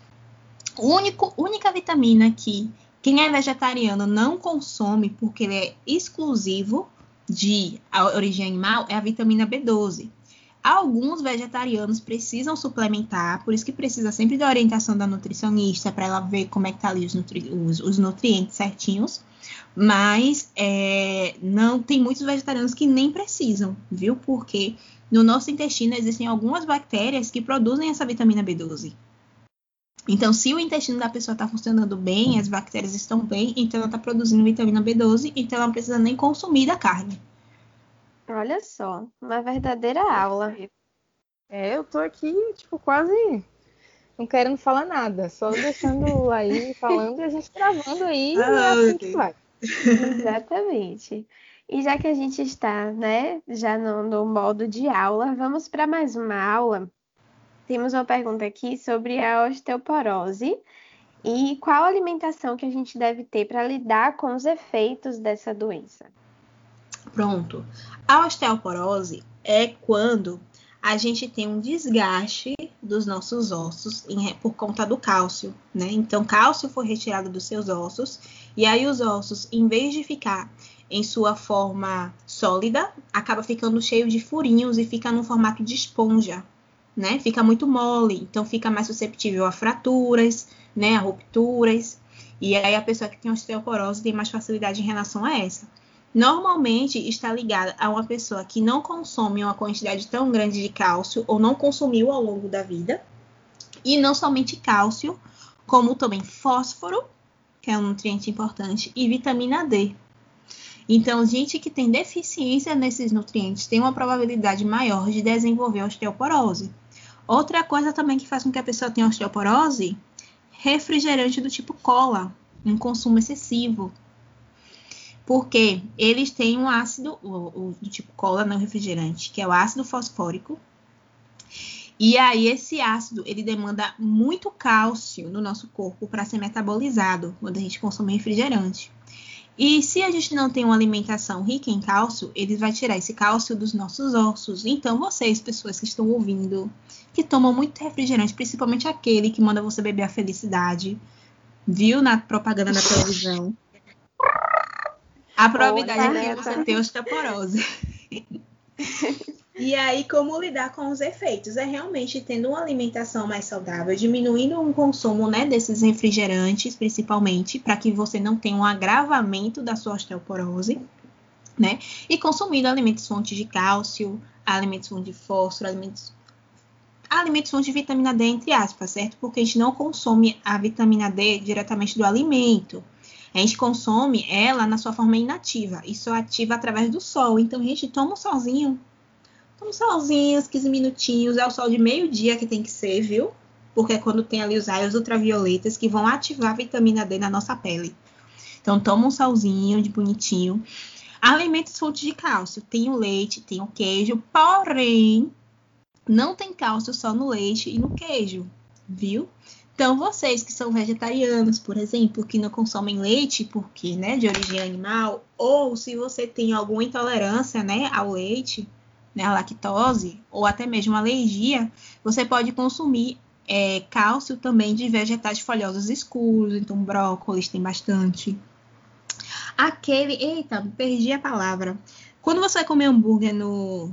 Único, única vitamina que quem é vegetariano não consome porque ele é exclusivo de origem animal é a vitamina B12. Alguns vegetarianos precisam suplementar, por isso que precisa sempre da orientação da nutricionista para ela ver como é que tá ali os, nutri os, os nutrientes certinhos. Mas é, não tem muitos vegetarianos que nem precisam, viu? Porque no nosso intestino existem algumas bactérias que produzem essa vitamina B12. Então, se o intestino da pessoa está funcionando bem, as bactérias estão bem, então ela está produzindo vitamina B12, então ela não precisa nem consumir da carne. Olha só, uma verdadeira aula. É, eu tô aqui, tipo, quase não querendo falar nada, só deixando aí falando e a gente gravando aí, ah, é assim que vai. Exatamente. E já que a gente está, né, já no, no modo de aula, vamos para mais uma aula. Temos uma pergunta aqui sobre a osteoporose e qual alimentação que a gente deve ter para lidar com os efeitos dessa doença. Pronto. A osteoporose é quando a gente tem um desgaste dos nossos ossos em, por conta do cálcio, né? Então, cálcio foi retirado dos seus ossos e aí os ossos, em vez de ficar em sua forma sólida, acaba ficando cheio de furinhos e fica no formato de esponja, né? Fica muito mole, então fica mais susceptível a fraturas, né? A rupturas. E aí a pessoa que tem osteoporose tem mais facilidade em relação a essa normalmente está ligada a uma pessoa que não consome uma quantidade tão grande de cálcio ou não consumiu ao longo da vida. E não somente cálcio, como também fósforo, que é um nutriente importante, e vitamina D. Então, gente que tem deficiência nesses nutrientes tem uma probabilidade maior de desenvolver osteoporose. Outra coisa também que faz com que a pessoa tenha osteoporose, refrigerante do tipo cola, um consumo excessivo, Porque eles têm um ácido, o, o tipo cola não refrigerante, que é o ácido fosfórico. E aí esse ácido, ele demanda muito cálcio no nosso corpo para ser metabolizado quando a gente consome refrigerante. E se a gente não tem uma alimentação rica em cálcio, ele vai tirar esse cálcio dos nossos ossos. Então, vocês, pessoas que estão ouvindo, que tomam muito refrigerante, principalmente aquele que manda você beber a felicidade, viu na propaganda da televisão, a probabilidade é que você tenha osteoporose. E aí, como lidar com os efeitos? É realmente tendo uma alimentação mais saudável, diminuindo o consumo né, desses refrigerantes, principalmente, para que você não tenha um agravamento da sua osteoporose, né? E consumindo alimentos fontes de cálcio, alimentos fontes de fósforo, alimentos alimentos fontes de vitamina D, entre aspas, certo? Porque a gente não consome a vitamina D diretamente do alimento. A gente consome ela na sua forma inativa. Isso ativa através do sol. Então, a gente toma um solzinho um solzinho, 15 minutinhos, é o sol de meio-dia que tem que ser, viu? Porque é quando tem ali os raios ultravioletas que vão ativar a vitamina D na nossa pele. Então, toma um solzinho de bonitinho. Alimentos fontes de cálcio. Tem o leite, tem o queijo, porém, não tem cálcio só no leite e no queijo, viu? Então, vocês que são vegetarianos, por exemplo, que não consomem leite porque, né, de origem animal, ou se você tem alguma intolerância, né, ao leite, né, a lactose, ou até mesmo alergia, você pode consumir é, cálcio também de vegetais folhosos escuros, então brócolis tem bastante. Aquele, eita, perdi a palavra. Quando você vai comer hambúrguer no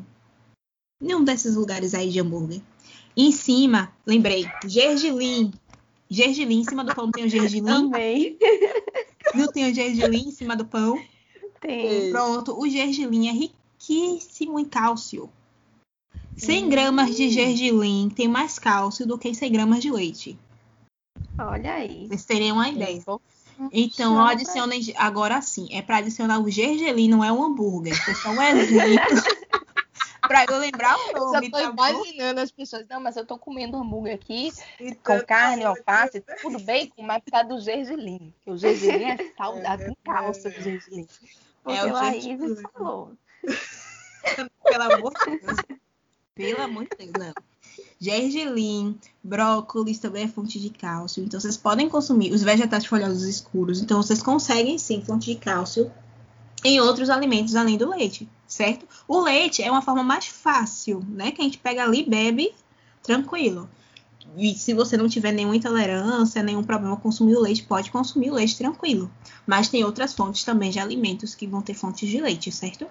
em um desses lugares aí de hambúrguer, em cima, lembrei, gergelim. Gergelim em cima do pão tem o gergelim. Amei. Não tem o gergelim em cima do pão? Tem. Pronto, o gergelim é riquíssimo em cálcio. 100 gramas de gergelim tem mais cálcio do que 100 gramas de leite. Olha aí. Vocês teriam uma ideia. Então, eu adiciono agora sim. É para adicionar o gergelim, não é um hambúrguer. É só um exemplo. Para eu lembrar o nome. Eu tô tá imaginando bom? as pessoas. Não, mas eu tô comendo hambúrguer aqui então, com carne, alface, tudo bem, mas por causa do gergelim. Porque o gergelim é saudável, com cálcio do gergelim. é o Laís falou. Pelo amor de Deus. Pelo amor de Deus, não. Gergelim, brócolis também é fonte de cálcio. Então, vocês podem consumir os vegetais folhosos escuros. Então, vocês conseguem sim fonte de cálcio em outros alimentos além do leite, certo? O leite é uma forma mais fácil, né? Que a gente pega ali bebe tranquilo. E se você não tiver nenhuma intolerância, nenhum problema consumir o leite, pode consumir o leite tranquilo. Mas tem outras fontes também de alimentos que vão ter fontes de leite, certo?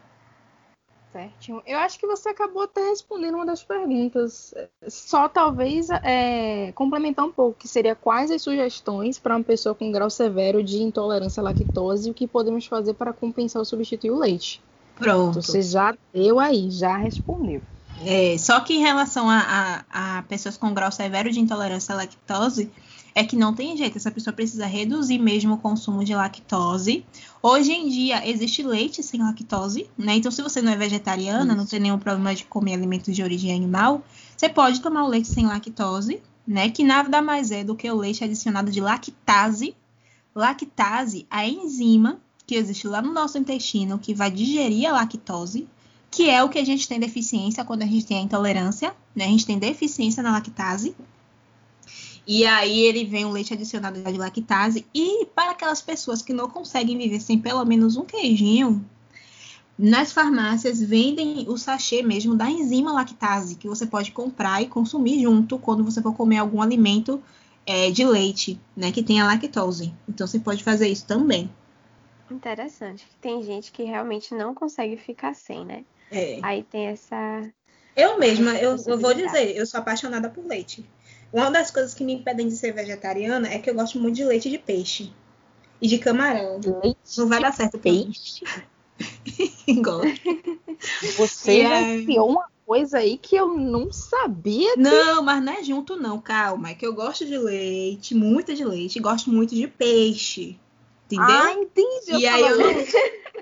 Certinho. Eu acho que você acabou até respondendo uma das perguntas. Só talvez é, complementar um pouco, que seria quais as sugestões para uma pessoa com grau severo de intolerância à lactose e o que podemos fazer para compensar ou substituir o leite. Pronto. Você já deu aí, já respondeu. É, só que em relação a, a, a pessoas com grau severo de intolerância à lactose, é que não tem jeito, essa pessoa precisa reduzir mesmo o consumo de lactose. Hoje em dia existe leite sem lactose, né? Então, se você não é vegetariana, Isso. não tem nenhum problema de comer alimentos de origem animal, você pode tomar o leite sem lactose, né? Que nada mais é do que o leite adicionado de lactase. Lactase, a enzima que existe lá no nosso intestino que vai digerir a lactose, que é o que a gente tem deficiência quando a gente tem a intolerância, né? A gente tem deficiência na lactase. E aí ele vem o leite adicionado de lactase. E para aquelas pessoas que não conseguem viver sem pelo menos um queijinho, nas farmácias vendem o sachê mesmo da enzima lactase, que você pode comprar e consumir junto quando você for comer algum alimento é, de leite, né, que tenha lactose. Então você pode fazer isso também. Interessante. Tem gente que realmente não consegue ficar sem, né? É. Aí tem essa. Eu mesma, eu, eu vou dizer, eu sou apaixonada por leite. Uma das coisas que me impedem de ser vegetariana é que eu gosto muito de leite de peixe e de camarão. Leite não vai dar certo peixe. gosto. Você é... uma coisa aí que eu não sabia. Que... Não, mas não é junto não, calma. É que eu gosto de leite, muito de leite, gosto muito de peixe. Entendeu? Ah, entendi. E aí, eu não...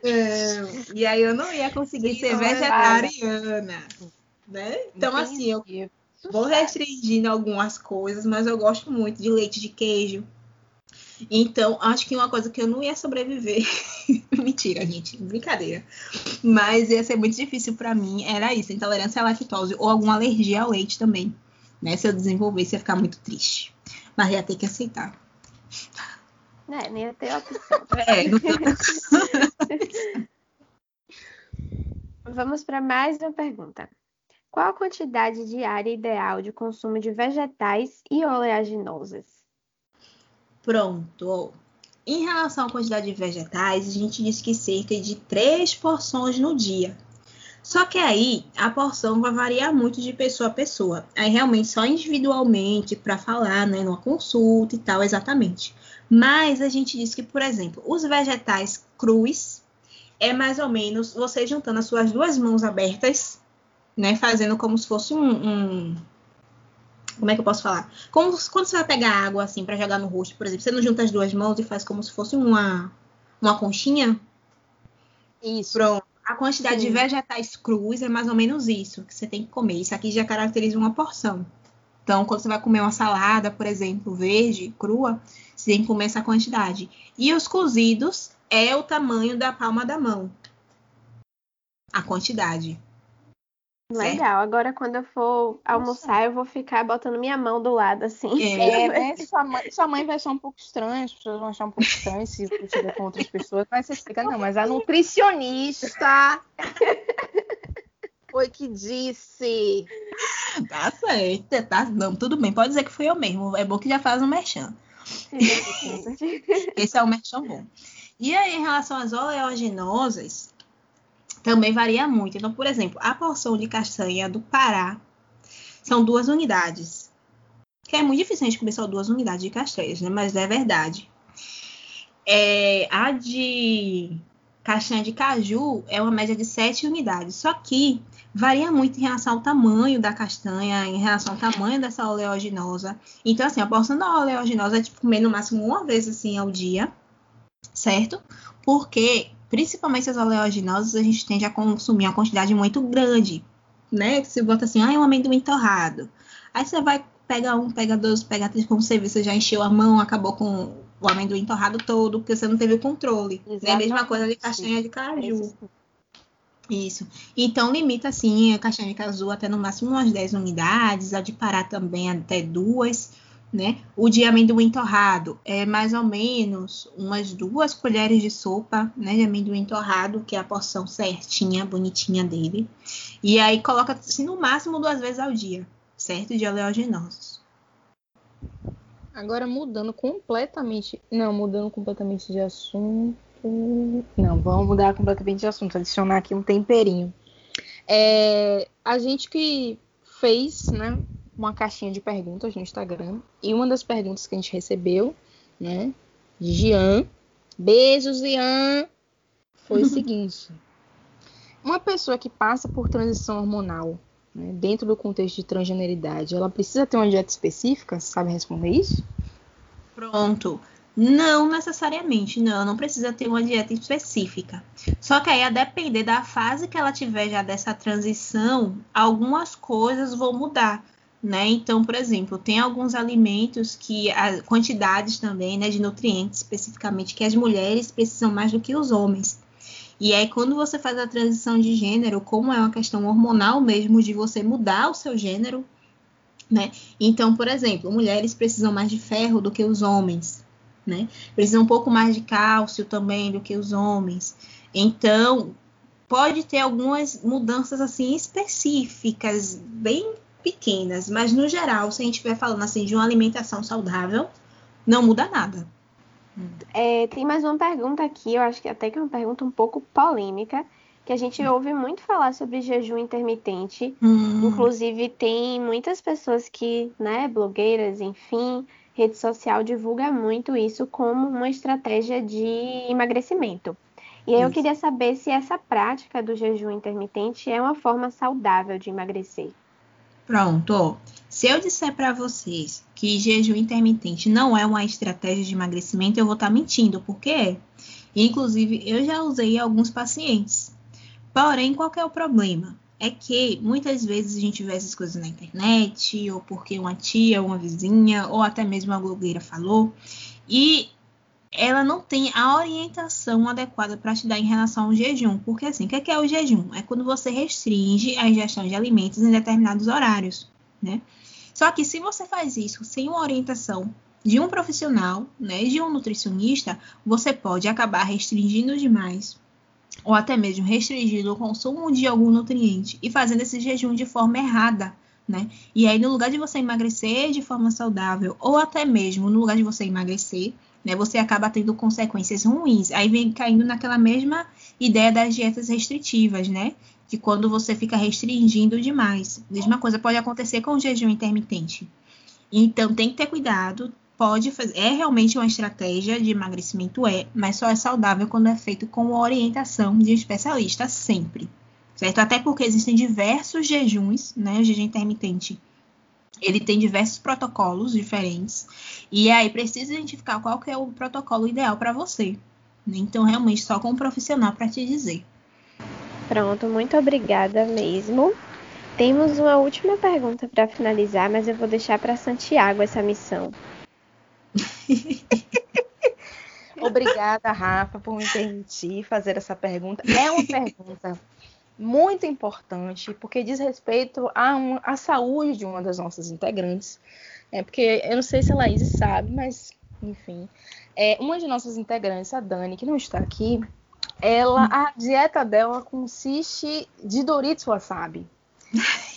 é, e aí eu não ia conseguir Sim, ser vegetariana. Né? Então, entendi. assim, eu Vou restringindo algumas coisas, mas eu gosto muito de leite de queijo. Então, acho que uma coisa que eu não ia sobreviver Mentira, gente, brincadeira. Mas ia ser muito difícil para mim, era isso, intolerância à lactose ou alguma alergia ao leite também. Né? Se eu desenvolvesse, ia ficar muito triste. Mas ia ter que aceitar. É, nem ia ter opção. É, não Vamos para mais uma pergunta. Qual a quantidade diária ideal de consumo de vegetais e oleaginosas? Pronto. Em relação à quantidade de vegetais, a gente diz que cerca de três porções no dia. Só que aí a porção vai variar muito de pessoa a pessoa. Aí realmente só individualmente para falar, né, numa consulta e tal, exatamente. Mas a gente diz que, por exemplo, os vegetais crus é mais ou menos você juntando as suas duas mãos abertas, né, fazendo como se fosse um, um como é que eu posso falar? Como quando você vai pegar água assim para jogar no rosto, por exemplo, você não junta as duas mãos e faz como se fosse uma uma conchinha? Isso. Pronto. A quantidade Sim. de vegetais crus é mais ou menos isso que você tem que comer. Isso aqui já caracteriza uma porção. Então, quando você vai comer uma salada, por exemplo, verde, crua, você tem que comer essa quantidade. E os cozidos é o tamanho da palma da mão. A quantidade. Legal. Certo? Agora, quando eu for almoçar, eu vou ficar botando minha mão do lado, assim. É, é né? sua, mãe, sua mãe vai achar um pouco estranho, as pessoas vão achar um pouco estranho se estiver com outras pessoas, mas você explica, não, mas a nutricionista foi que disse. Tá certo, tá, não, tudo bem, pode dizer que fui eu mesmo, é bom que já faz um merchan. Esse é o merchan bom. E aí, em relação às oleaginosas, também varia muito. Então, por exemplo, a porção de castanha do Pará são duas unidades. Que é muito difícil a gente comer só duas unidades de castanhas, né? Mas é verdade. É, a de castanha de caju é uma média de sete unidades. Só que varia muito em relação ao tamanho da castanha, em relação ao tamanho dessa oleaginosa. Então, assim, a porção da oleaginosa é tipo comer no máximo uma vez assim ao dia, certo? Porque principalmente as oleaginosas, a gente tende a consumir uma quantidade muito grande, né? Você bota assim, ah, é um amendoim torrado. Aí você vai pegar um, pega dois, pega três, como você viu, você já encheu a mão, acabou com o amendoim torrado todo, porque você não teve o controle. É a mesma coisa de castanha de caju. Isso. Então, limita, assim, a castanha de caju até no máximo umas 10 unidades, a de Pará também até duas né? O de amendoim torrado é mais ou menos umas duas colheres de sopa, né, de amendoim torrado, que é a porção certinha, bonitinha dele. E aí coloca assim, no máximo duas vezes ao dia, certo? De oleaginosos. Agora mudando completamente, não, mudando completamente de assunto. Não, vamos mudar completamente de assunto, adicionar aqui um temperinho. É, a gente que fez, né, uma caixinha de perguntas no Instagram. E uma das perguntas que a gente recebeu, né, de Jean, beijos, Jean, foi o seguinte: uma pessoa que passa por transição hormonal, né, dentro do contexto de transgeneridade, ela precisa ter uma dieta específica? Você sabe responder isso? Pronto. Não necessariamente, não, não precisa ter uma dieta específica. Só que aí, a depender da fase que ela tiver já dessa transição, algumas coisas vão mudar. Né? Então, por exemplo, tem alguns alimentos que a quantidades também, né, de nutrientes especificamente que as mulheres precisam mais do que os homens. E aí, quando você faz a transição de gênero, como é uma questão hormonal mesmo de você mudar o seu gênero, né? Então, por exemplo, mulheres precisam mais de ferro do que os homens, né? Precisam um pouco mais de cálcio também do que os homens. Então, pode ter algumas mudanças assim específicas, bem pequenas, mas no geral, se a gente estiver falando assim de uma alimentação saudável, não muda nada. É, tem mais uma pergunta aqui, eu acho que até que é uma pergunta um pouco polêmica, que a gente ouve muito falar sobre jejum intermitente. Hum. Inclusive, tem muitas pessoas que, né, blogueiras, enfim, rede social divulga muito isso como uma estratégia de emagrecimento. E aí eu queria saber se essa prática do jejum intermitente é uma forma saudável de emagrecer. Pronto. Se eu disser para vocês que jejum intermitente não é uma estratégia de emagrecimento, eu vou estar tá mentindo, porque é. Inclusive, eu já usei alguns pacientes. Porém, qual é o problema? É que muitas vezes a gente vê essas coisas na internet, ou porque uma tia, uma vizinha, ou até mesmo uma blogueira falou, e ela não tem a orientação adequada para te dar em relação ao jejum. Porque assim, o que é, o jejum? É quando você restringe a ingestão de alimentos em determinados horários, né? Só que se você faz isso sem uma orientação de um profissional, né, de um nutricionista, você pode acabar restringindo demais ou até mesmo restringindo o consumo de algum nutriente e fazendo esse jejum de forma errada, né? E aí no lugar de você emagrecer de forma saudável ou até mesmo no lugar de você emagrecer, né, você acaba tendo consequências ruins. Aí vem caindo naquela mesma ideia das dietas restritivas, né? De quando você fica restringindo demais. Mesma coisa pode acontecer com o jejum intermitente. Então tem que ter cuidado. Pode fazer, é realmente uma estratégia de emagrecimento, é, mas só é saudável quando é feito com orientação de especialista sempre, certo? Até porque existem diversos jejuns, né? O jejum intermitente ele tem diversos protocolos diferentes e aí precisa identificar qual que é o protocolo ideal para você. Então, realmente, só com um profissional para te dizer. Pronto, muito obrigada mesmo. Temos uma última pergunta para finalizar, mas eu vou deixar para Santiago essa missão. Obrigada, Rafa, por me permitir fazer essa pergunta. É uma pergunta muito importante, porque diz respeito à, um, à saúde de uma das nossas integrantes. É porque eu não sei se a Laís sabe, mas enfim. É, uma de nossas integrantes, a Dani, que não está aqui, ela, a dieta dela consiste de Doritos Wasabi.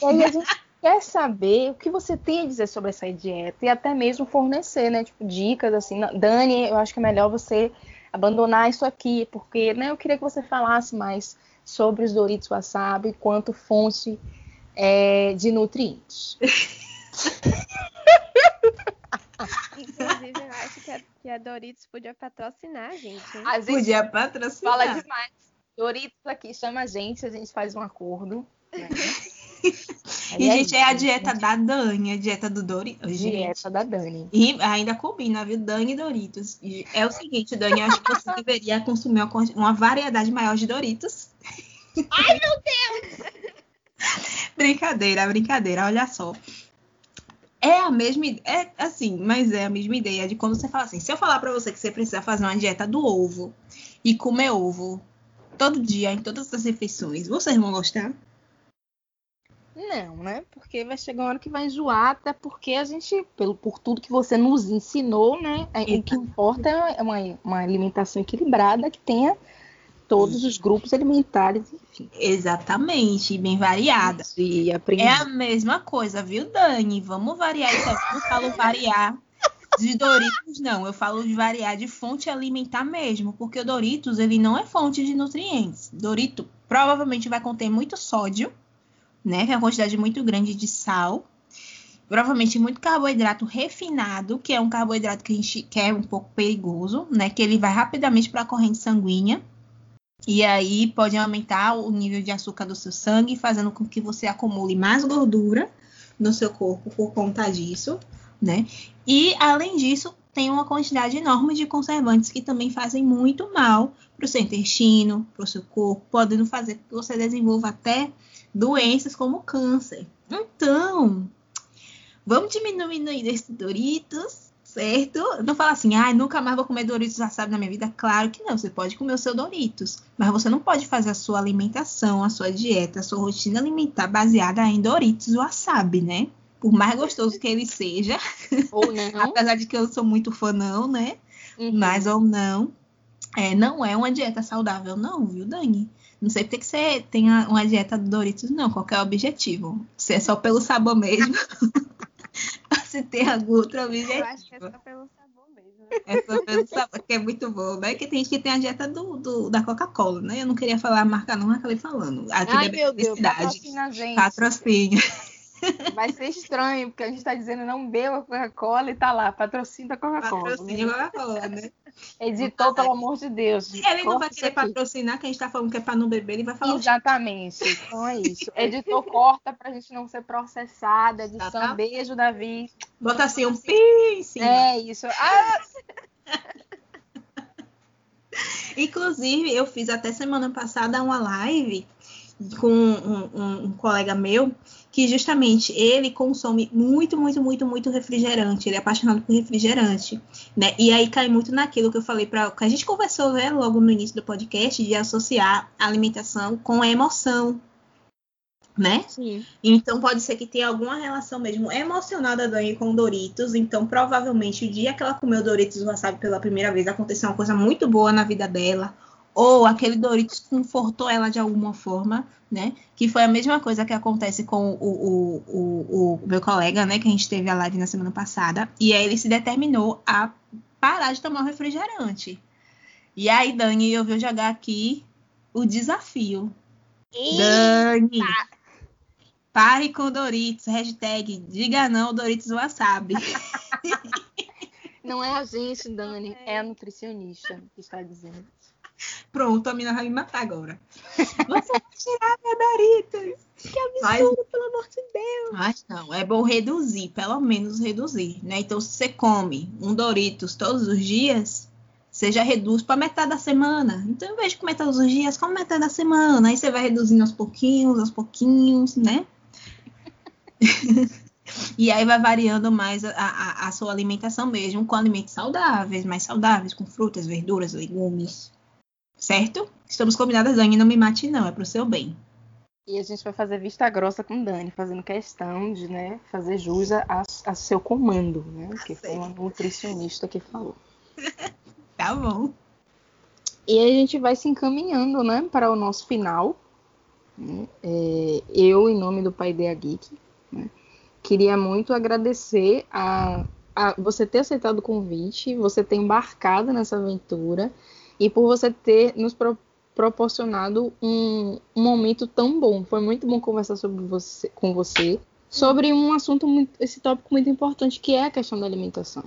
E aí a gente quer saber o que você tem a dizer sobre essa dieta e até mesmo fornecer, né, tipo, dicas assim. Dani, eu acho que é melhor você abandonar isso aqui, porque, né, eu queria que você falasse mais sobre os Doritos Wasabi quanto fonte é, de nutrientes. Inclusive, eu acho que a, que a, Doritos podia patrocinar a gente. A gente podia patrocinar. Fala demais. Doritos aqui chama a gente, a gente faz um acordo. Né? e, é gente, é a dieta da Dani, a dieta do Doritos. Dieta gente. da Dani. E ainda combina, viu? Dani e Doritos. E é o seguinte, Dani, acho que você deveria consumir uma, uma variedade maior de Doritos. Ai, meu Deus! brincadeira, brincadeira, olha só. É a mesma é assim, mas é a mesma ideia de quando você fala assim, se eu falar para você que você precisa fazer uma dieta do ovo e comer ovo todo dia, em todas as refeições, vocês vão gostar? Não, né? Porque vai chegar uma hora que vai enjoar, até porque a gente, pelo, por tudo que você nos ensinou, né? É, o que importa é uma, uma alimentação equilibrada que tenha todos os grupos alimentares, enfim. Exatamente, bem variada. E é a mesma coisa, viu, Dani? Vamos variar isso. Eu não falo variar de Doritos, não. Eu falo de variar de fonte alimentar mesmo, porque o Doritos, ele não é fonte de nutrientes. Dorito provavelmente vai conter muito sódio, né? Que é uma quantidade muito grande de sal. Provavelmente muito carboidrato refinado, que é um carboidrato que a gente quer um pouco perigoso, né? Que ele vai rapidamente para a corrente sanguínea. E aí pode aumentar o nível de açúcar do seu sangue, fazendo com que você acumule mais gordura no seu corpo por conta disso, né? E além disso, tem uma quantidade enorme de conservantes que também fazem muito mal para o seu intestino, para o seu corpo, podendo fazer que você desenvolva até doenças como câncer. Então, vamos diminuindo esses Doritos, certo? Não fala assim, ah, nunca mais vou comer Doritos wasabi na minha vida. Claro que não, você pode comer o seu Doritos, mas você não pode fazer a sua alimentação, a sua dieta, a sua rotina alimentar baseada em Doritos wasabi, né? Por mais gostoso que ele seja. Ou não. Apesar de que eu sou muito fã, não, né? Uhum. Mas ou não. É, não é uma dieta saudável, não, viu, Dani? Não sei porque que você tenha uma dieta do Doritos, não. Qual é o objetivo? Se é só pelo sabor mesmo. se tem algum outro objetivo. Eu acho que é só pelo sabor mesmo. Né? É só pelo sabor, que é muito bom, né? Que tem gente que tem a dieta do, do da Coca-Cola, né? Eu não queria falar a marca, não, mas acabei falando. Aqui Ai, meu Deus, patrocina a gente. Patrocínio. Vai ser estranho, porque a gente está dizendo não beba Coca-Cola e tá lá, patrocina a Coca-Cola. Patrocínio né? Coca-Cola, né? Editor, pelo amor de Deus. Ele não vai querer patrocinar, que a gente está falando que é para não beber, ele vai falar. Exatamente. Então é isso. Editor, corta para a gente não ser processada. Edição, tá, tá. beijo, Davi. Bota assim um pi sim. É isso. Ah! Inclusive, eu fiz até semana passada uma live com um, um, um colega meu que justamente ele consome muito, muito, muito, muito refrigerante. Ele é apaixonado por refrigerante, né? E aí cai muito naquilo que eu falei para que a gente conversou, né, logo no início do podcast, de associar a alimentação com a emoção, né? Sim. Então pode ser que tenha alguma relação mesmo emocional da Dani com Doritos. Então provavelmente o dia que ela comeu Doritos wasabi pela primeira vez aconteceu uma coisa muito boa na vida dela ou aquele Doritos confortou ela de alguma forma, né? Que foi a mesma coisa que acontece com o, o, o, o, meu colega, né? Que a gente teve a live na semana passada. E aí ele se determinou a parar de tomar o refrigerante. E aí, Dani, eu vou jogar aqui o desafio. Eita. Dani, pare com Doritos. Hashtag diga não Doritos Wasabi. Não é a gente, Dani, é a nutricionista que está dizendo. Pronto, a mina vai me matar agora. Você vai tirar minha Doritos. Que absurdo, Mas... pelo amor de Deus. Mas não, é bom reduzir, pelo menos reduzir, né? Então, se você come um Doritos todos os dias, você já reduz para metade da semana. Então, em vez de comer todos os dias, come metade da semana. Aí você vai reduzindo aos pouquinhos, aos pouquinhos, né? e aí vai variando mais a, a, a, sua alimentação mesmo, com alimentos saudáveis, mais saudáveis, com frutas, verduras, legumes. Certo? Estamos combinadas, Dani, não me mate não, é pro seu bem. E a gente vai fazer vista grossa com Dani, fazendo questão de né, fazer jus a, a seu comando, né? Que foi uma nutricionista que falou. tá bom. E a gente vai se encaminhando, né, para o nosso final. Né? É, eu, em nome do Pai Ideia Geek, né, queria muito agradecer a, a você ter aceitado o convite, você ter embarcado nessa aventura e por você ter nos pro, proporcionado um, um, momento tão bom. Foi muito bom conversar sobre você, com você sobre um assunto, muito, esse tópico muito importante que é a questão da alimentação.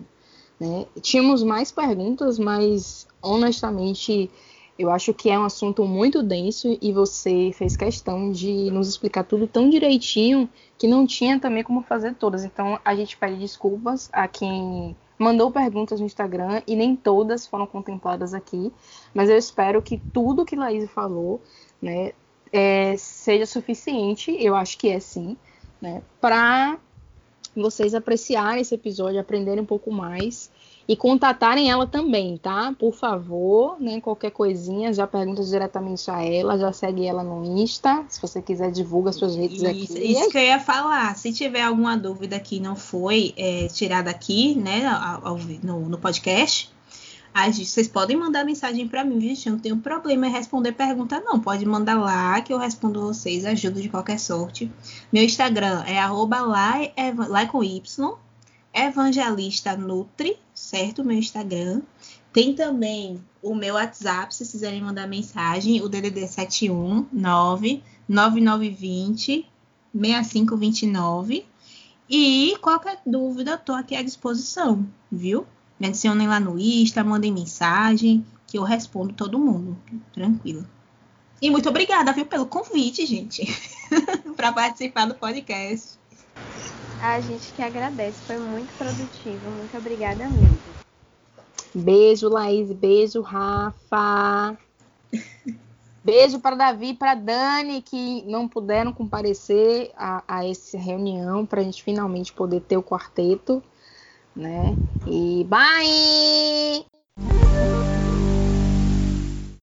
Né? Tínhamos mais perguntas, mas honestamente eu acho que é um assunto muito denso e você fez questão de nos explicar tudo tão direitinho que não tinha também como fazer todas. Então a gente pede desculpas a quem mandou perguntas no Instagram e nem todas foram contempladas aqui, mas eu espero que tudo que Laís falou, né, é, seja suficiente, eu acho que é sim, né, para vocês apreciarem esse episódio, aprenderem um pouco mais e contatarem ela também, tá? Por favor, né? Qualquer coisinha, já pergunta diretamente a ela, já segue ela no Insta. Se você quiser, divulga suas redes isso, aqui. Isso que eu ia falar. Se tiver alguma dúvida que não foi é, tirada aqui, né, ao, ao, no, no podcast, vocês podem mandar mensagem para mim, gente. Eu não tenho problema em responder pergunta, não. Pode mandar lá que eu respondo vocês, ajudo de qualquer sorte. Meu Instagram é arroba lá, lá com Y, Evangelista Nutri, certo? Meu Instagram. Tem também o meu WhatsApp, se quiserem mandar mensagem, o DDD 719 9920 6529. E qualquer dúvida, tô aqui à disposição, viu? Me adicionem lá no Insta, mandem mensagem, que eu respondo todo mundo. Tranquilo. E muito obrigada, viu, pelo convite, gente, para participar do podcast. A gente que agradece, foi muito produtivo. Muito obrigada mesmo. Beijo, Laís. Beijo, Rafa. Beijo para Davi e para Dani, que não puderam comparecer a, a essa reunião, para a gente finalmente poder ter o quarteto. Né? E bye!